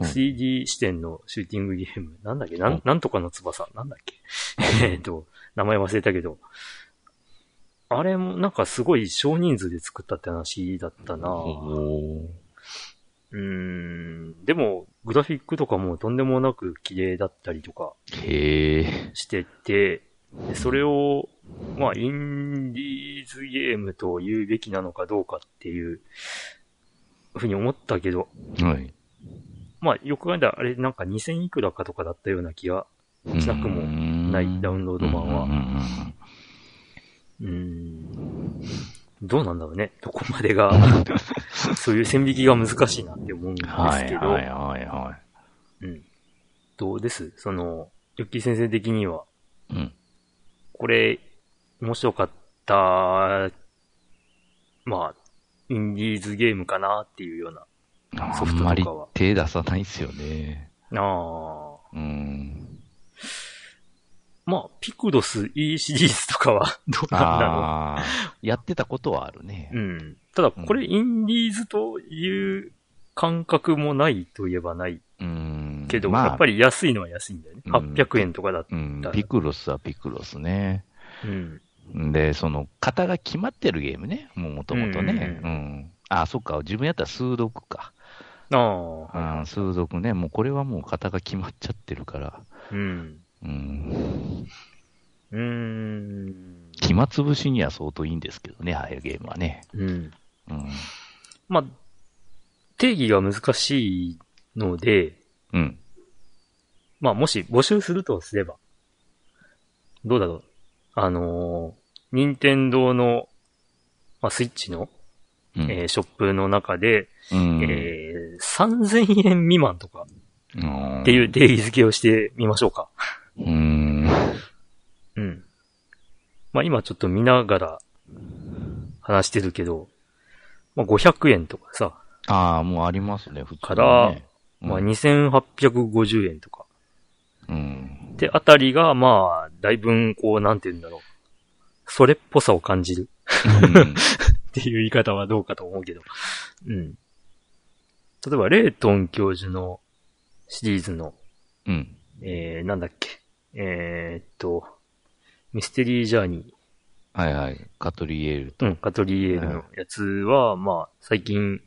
ん。3D 視点のシューティングゲーム。なんだっけ？なうん。んなんとかの翼。なんだっけ？えーと、名前忘れたけど、あれもなんかすごい少人数で作ったって話だったな。ほうーん、でも、グラフィックとかもとんでもなく綺麗だったりとか。してて、でそれを、まあ、インディーズゲームと言うべきなのかどうかっていう、ふうに思ったけど、はい。まあ、よく考えたら、あれ、なんか2000いくらかとかだったような気が、しなくもないダウンロード版はうーん、どうなんだろうね。どこまでが、そういう線引きが難しいなって思うんですはいけど、はいはいはうん。どうです？その、ヨッキー先生的には、い。うん。これ、面白かった、まあ、インディーズゲームかなっていうような。あソフトんまりとかは手出さないっすよね。ああ。うん。まあ、ピクロス E シリーズとかは どうなんだろああ。やってたことはあるねう。。うん。ただ、これインディーズという感覚もないといえばないうん。けど、まあ、やっぱり安いのは安いんだよね。うん800円とかだった。うん、ピクロスはピクロスね。うん。で、その、型が決まってるゲームね。もともとね。ううんん。あ、そっか。自分やったら数読か。ああ。うん、数読ね。もうこれはもう型が決まっちゃってるから。うん。うん。うーん。暇つぶしには相当いいんですけどね、ああいうゲームはね。うん。うん。まあ、定義が難しいので、うん。まあ、もし募集するとすれば、どうだろう。あのー、任天堂の、まあ、スイッチの、うん。えーショップの中で、うんえー、3000円未満とかうんっていう定義づけをしてみましょうか。うん。うん。まあ今ちょっと見ながら話してるけど、まあ500円とかさ、ああ、もうありますね、普通に、ね。からうん、まあ2850円とか。うん。で、あたりが、まあ、だいぶこう、なんて言うんだろう。それっぽさを感じる っていう言い方はどうかと思うけど。うん。例えば、レートン教授のシリーズの、うん。えー、なんだっけ。えー、っと、ミステリージャーニはいはい。カトリエールー、うん、カトリエールのやつは、まあ、最近、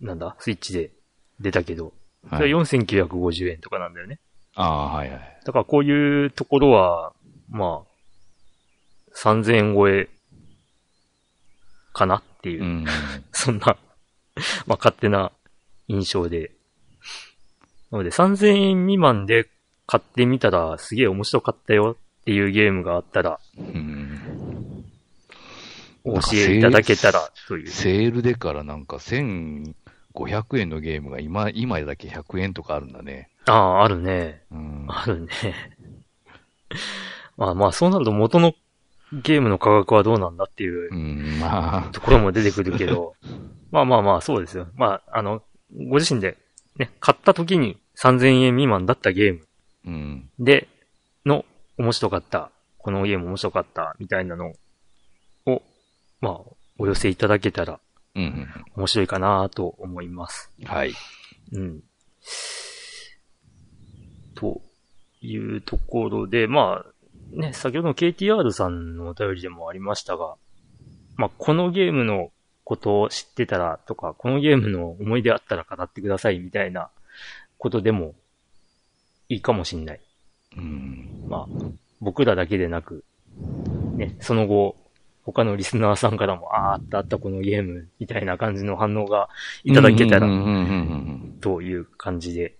なんだ、スイッチで出たけど、そはいれは4950円とかなんだよね。ああ、はいはい。だからこういうところは、まあ、3000円超えかなっていう、うん。そんな、まあ勝手な印象で。なので3000円未満で買ってみたらすげえ面白かったよっていうゲームがあったら、うん。お教えいただけたらという。セールでからなんか1500円のゲームが今、今だけ100円とかあるんだね。ああ、あるね。うん。あるね。まあまあそうなると元のゲームの価格はどうなんだっていううん、まあ、ところも出てくるけど、まあまあまあ、そうですよ。まあ、あの、ご自身で、ね、買った時に3000円未満だったゲームうん。で、の、面白かった、このゲーム面白かった、みたいなのを、まあ、お寄せいただけたらうん。面白いかなと思います。はい。うん。というところで、まあ、ね、先ほどの KTR さんのお便りでもありましたが、まあ、このゲームのことを知ってたらとか、このゲームの思い出あったら語ってくださいみたいなことでもいいかもしんない。うん。まあ、僕らだけでなく、ね、その後、他のリスナーさんからも、ああ、あったあったこのゲーム、みたいな感じの反応がいただけたらという感じで。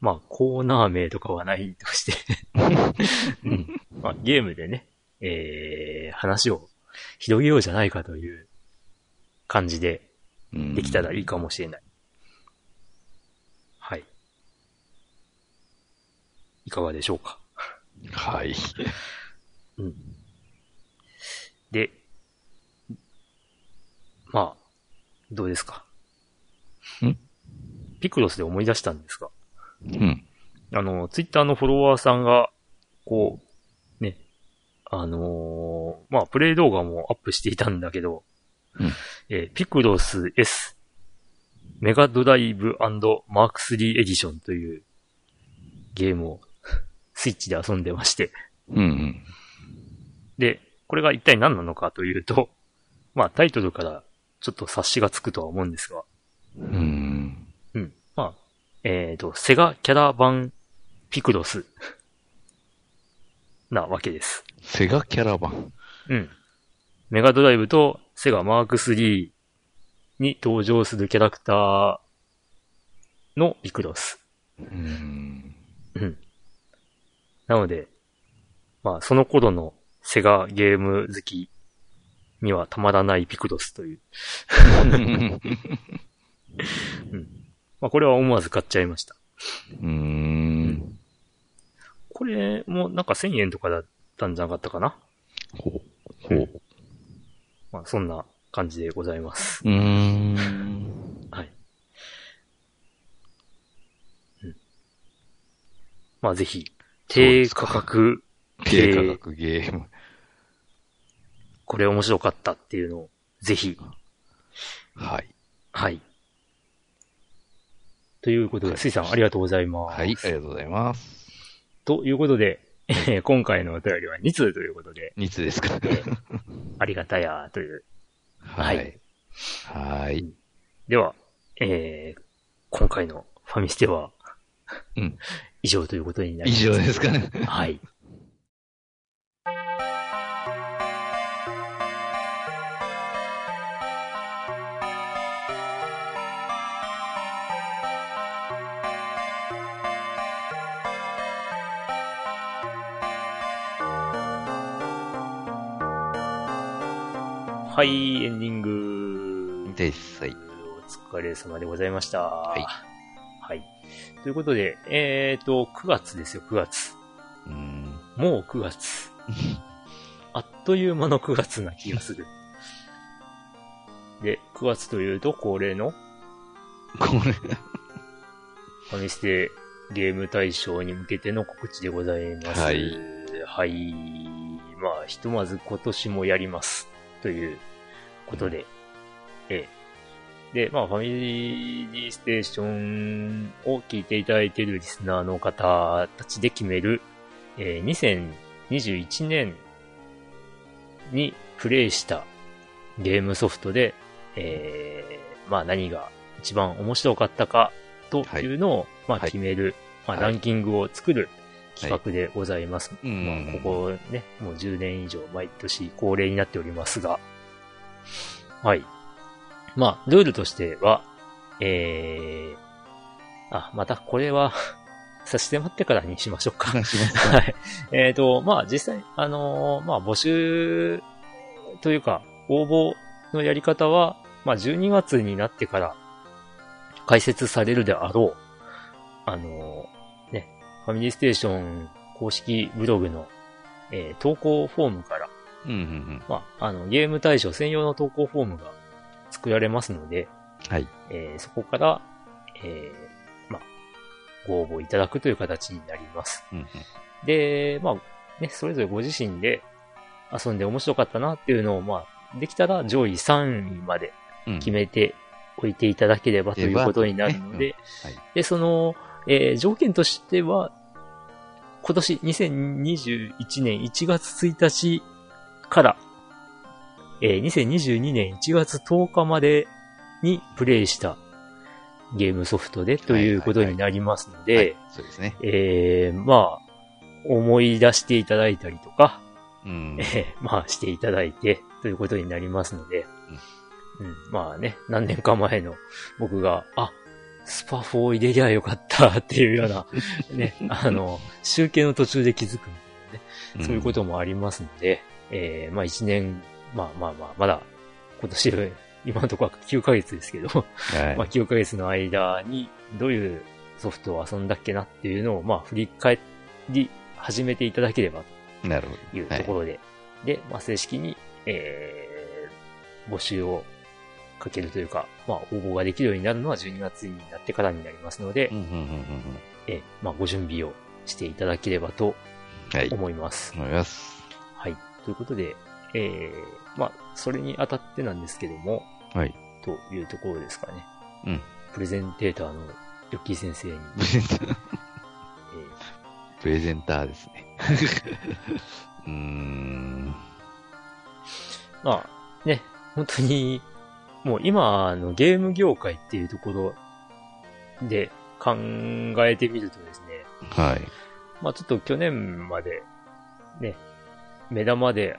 まあ、コーナー名とかはないとして、う んまあ、ゲームでね、えー、話を広げようじゃないかという感じでうん。できたらいいかもしれない。はい。いかがでしょうか？はい。うん。で、まあ、どうですか？ん？ピクロスで思い出したんですが、うん。あの、ツイッターのフォロワーさんが、こう、ね、あのーまあ、プレイ動画もアップしていたんだけど、うんえーピクロス S メガドライブマーク3エディションというゲームを スイッチで遊んでまして、うんうん。で、これが一体何なのかというと、まあタイトルからちょっと察しがつくとは思うんですが、うん。うまあ、えっ、と、セガキャラバンピクロスなわけです。セガキャラバン。うん。メガドライブとセガマーク3に登場するキャラクターのピクロス。うーん。うん。なので、まあ、その頃のセガゲーム好きにはたまらないピクロスという。まあ、これは思わず買っちゃいました。うーん。これもなんか1000円とかだったんじゃなかったかなほう。ほう。まあ、そんな感じでございます。うーん。はい。うん。まあ、ぜひ、低価格、低価格ゲーム。これ面白かったっていうのを、ぜひ、はい。はい。ということで、スイさんありがとうございます。はい、ありがとうございます。ということで、え ー今回のお便りは2通ということで、2つですかありがたやという。はい。はい。では、えー、今回のファミステは、うん 以上ということになり以ます。上ですかね。はい。はい、エンディング。です。はい。お疲れ様でございました。いはい。ということで、えーと、9月ですよ、9月。うーん。もう9月。あっという間の9月な気がする。で、9月というと恒例の？これ、ファミステゲーム大賞に向けての告知でございます。はい。はい。まあ、ひとまず今年もやります。ということで、ええ。で、まあ、ファミリーステーションを聞いていただいているリスナーの方たちで決める、えー2021年にプレイしたゲームソフトで、えーまあ何が一番面白かったかというのを、まあはい決める、まあはい。ランキングを作る企画でございます。うんまあここね、もう10年以上毎年恒例になっておりますが、はい。まあ、ルールとしては、えー、あ、またこれは、差し迫ってからにしましょうか。はい。えっ、と、まあ実際、あのーまあ募集というか、応募のやり方は、まあ12月になってから開設されるであろう、あのファミリーステーション公式ブログの、えー投稿フォームから、うんうんうん。まあ、あの、ゲーム対象専用の投稿フォームが作られますので、はい。えーそこから、えーまあ、ご応募いただくという形になります。うんうんで、まあ、ね、それぞれご自身で遊んで面白かったなっていうのを、まあ、できたら上位3位までうん決めておいていただければということになるので、はい。で、その、えー条件としては、今年2021年1月1日から、えー2022年1月10日までにプレイしたゲームソフトでということになりますので、はいそうですね。えーまあ、思い出していただいたりとか、うんえ。ーまあ、していただいて、ということになりますので、うん、まあね、何年か前の僕が、あ、スパ4入れりゃよかったっていうような、ね、あの、集計の途中で気づくね、そういうこともありますので、えーまあ一年、まあまあまあ、まだ、今年、今のところは9ヶ月ですけど、はい。まあ9ヶ月の間にどういうソフトを遊んだっけなっていうのを、まあ振り返り始めていただければなるほというところで、で、まあ正式に、えー、募集をかけるというか、まあ応募ができるようになるのは12月になってからになりますのでど。う、んうんうんうんうん。えーまあご準備をしていただければとはい。思います。思います。はい。ということで、えー、まあ、それにあたってなんですけども、はい。というところですかね。うん。プレゼンテーターのヨッキー先生に、プレゼンター、えプレゼンターですね。うーん。ーまあ、ね、本当に、もう今のゲーム業界っていうところで考えてみるとですね、はい。まあちょっと去年まで、ね、目玉で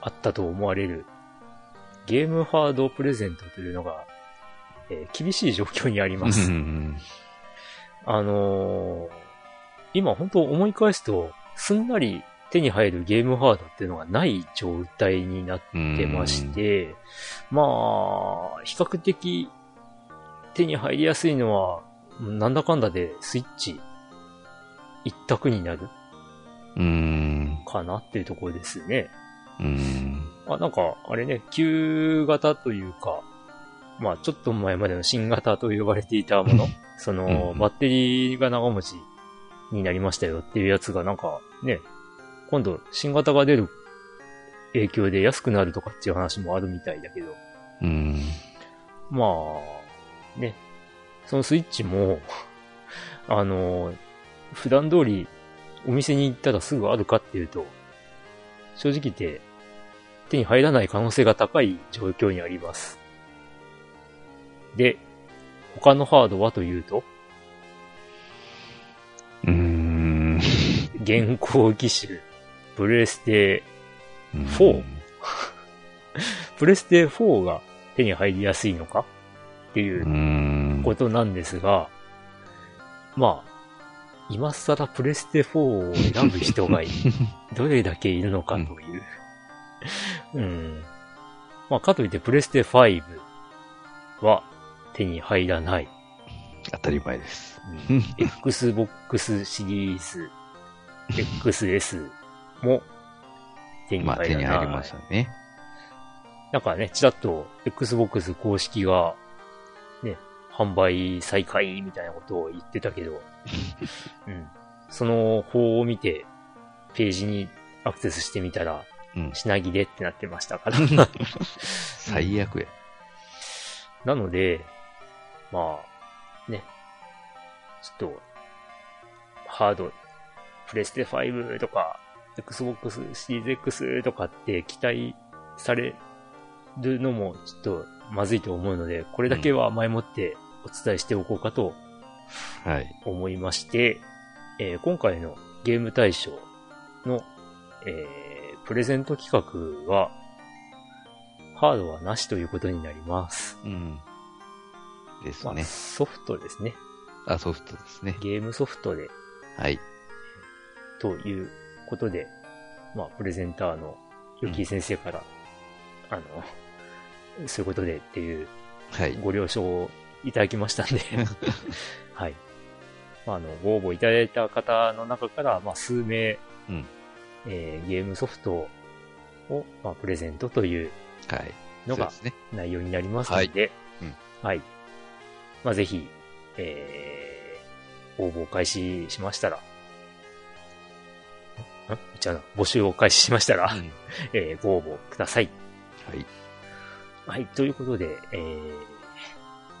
あったと思われるゲームハードプレゼントというのが、えー厳しい状況にあります。うんあのー今本当思い返すと、すんなり手に入るゲームハードっていうのがない状態になってまして、まあ、比較的手に入りやすいのは、なんだかんだでスイッチ一択になるうん。かなっていうところですね。うん。あ、なんか、あれね、旧型というか、まあ、ちょっと前までの新型と呼ばれていたもの、その、うんバッテリーが長持ちになりましたよっていうやつがなんか、ね、今度、新型が出る影響で安くなるとかっていう話もあるみたいだけど、うん。まあ、ね、そのスイッチも、あの、普段通りお店に行ったらすぐあるかっていうと、正直言って手に入らない可能性が高い状況にあります。で、他のハードはというと、うん。現行機種、プレステ、4 プレステ4が手に入りやすいのか？っていううん。ことなんですが、まあ、今更プレステ4を選ぶ人がい どれだけいるのかという。うん。まあ、かといってプレステ5は手に入らない。当たり前です。Xbox シリーズ XS も手にまあ、入らない。手に入りましたね。なんかね、ちらっと Xbox 公式が、ね、販売再開みたいなことを言ってたけど、うん。その方を見て、ページにアクセスしてみたら、うん。品切れってなってましたから。最悪や。なので、まあ、ね、ちょっと、ハード、プレステ5とか、Xbox シリーズ X とかって期待されるのもちょっとまずいと思うので、これだけは前もってお伝えしておこうかとはい。思いまして、えー今回のゲーム大賞の、えープレゼント企画は、ハードはなしということになります。うん。ですまあ、ね。ソフトですね。あ、ソフトですね。ゲームソフトで、はい。ということで、まあ、プレゼンターのヨッキー先生から、あの、そういうことでっていうはい。ご了承をいただきましたんで、はい。まあ、あの、ご応募いただいた方の中から、まあ、数名、うんえーゲームソフトを、まあ、プレゼントというはい。のが。内容になりますので、うんはい。まあ、ぜひ、えー、応募開始しましたら、じゃあ、募集を開始しましたら、うんえーご応募ください。はい。はい、ということで、えー、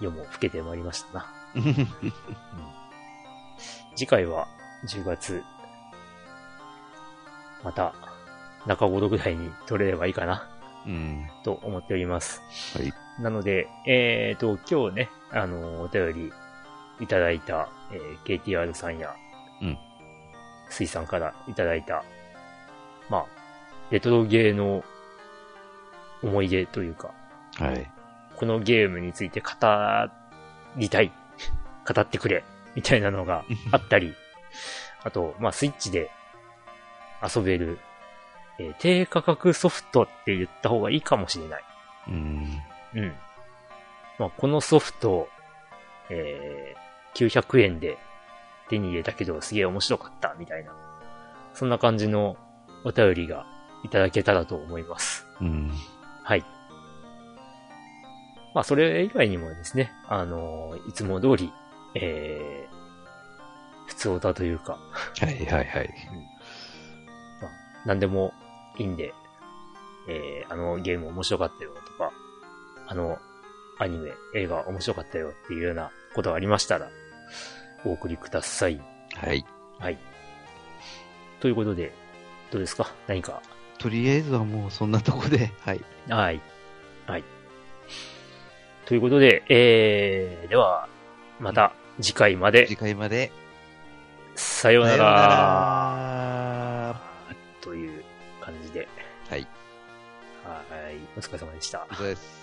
夜も更けてまいりましたな。次回は10月、また中頃ぐらいに撮れればいいかな、うん。と思っております。はい。なので、えーと、今日ね、あの、お便りいただいた、えー KTR さんや、うん。水さんからいただいた、まあ、レトロゲーの思い出というか、はい。このゲームについて語りたい、語ってくれ、みたいなのが あったり、あと、まあ、スイッチで遊べる、えー低価格ソフトって言った方がいいかもしれない。うん。うん。まあ、このソフト、えー、900円で手に入れたけどすげえ面白かった、みたいな。そんな感じのお便りがいただけたらと思います。うん。はい。まあ、それ以外にもですね、あのーいつも通り、えー、普通歌というか、はいはいはい。まあ、何でもいいんで、えー、あのゲーム面白かったよとか、あのアニメ、映画面白かったよっていうようなことがありましたら、お送りください。はい。はい。ということで、どうですか？何か？とりあえずはもうそんなとこで、はい。はい。はい。ということで、えー、では、また次回まで次、回まで。さようなら。ら。という感じで。はい。はい。お疲れ様でした。そうです。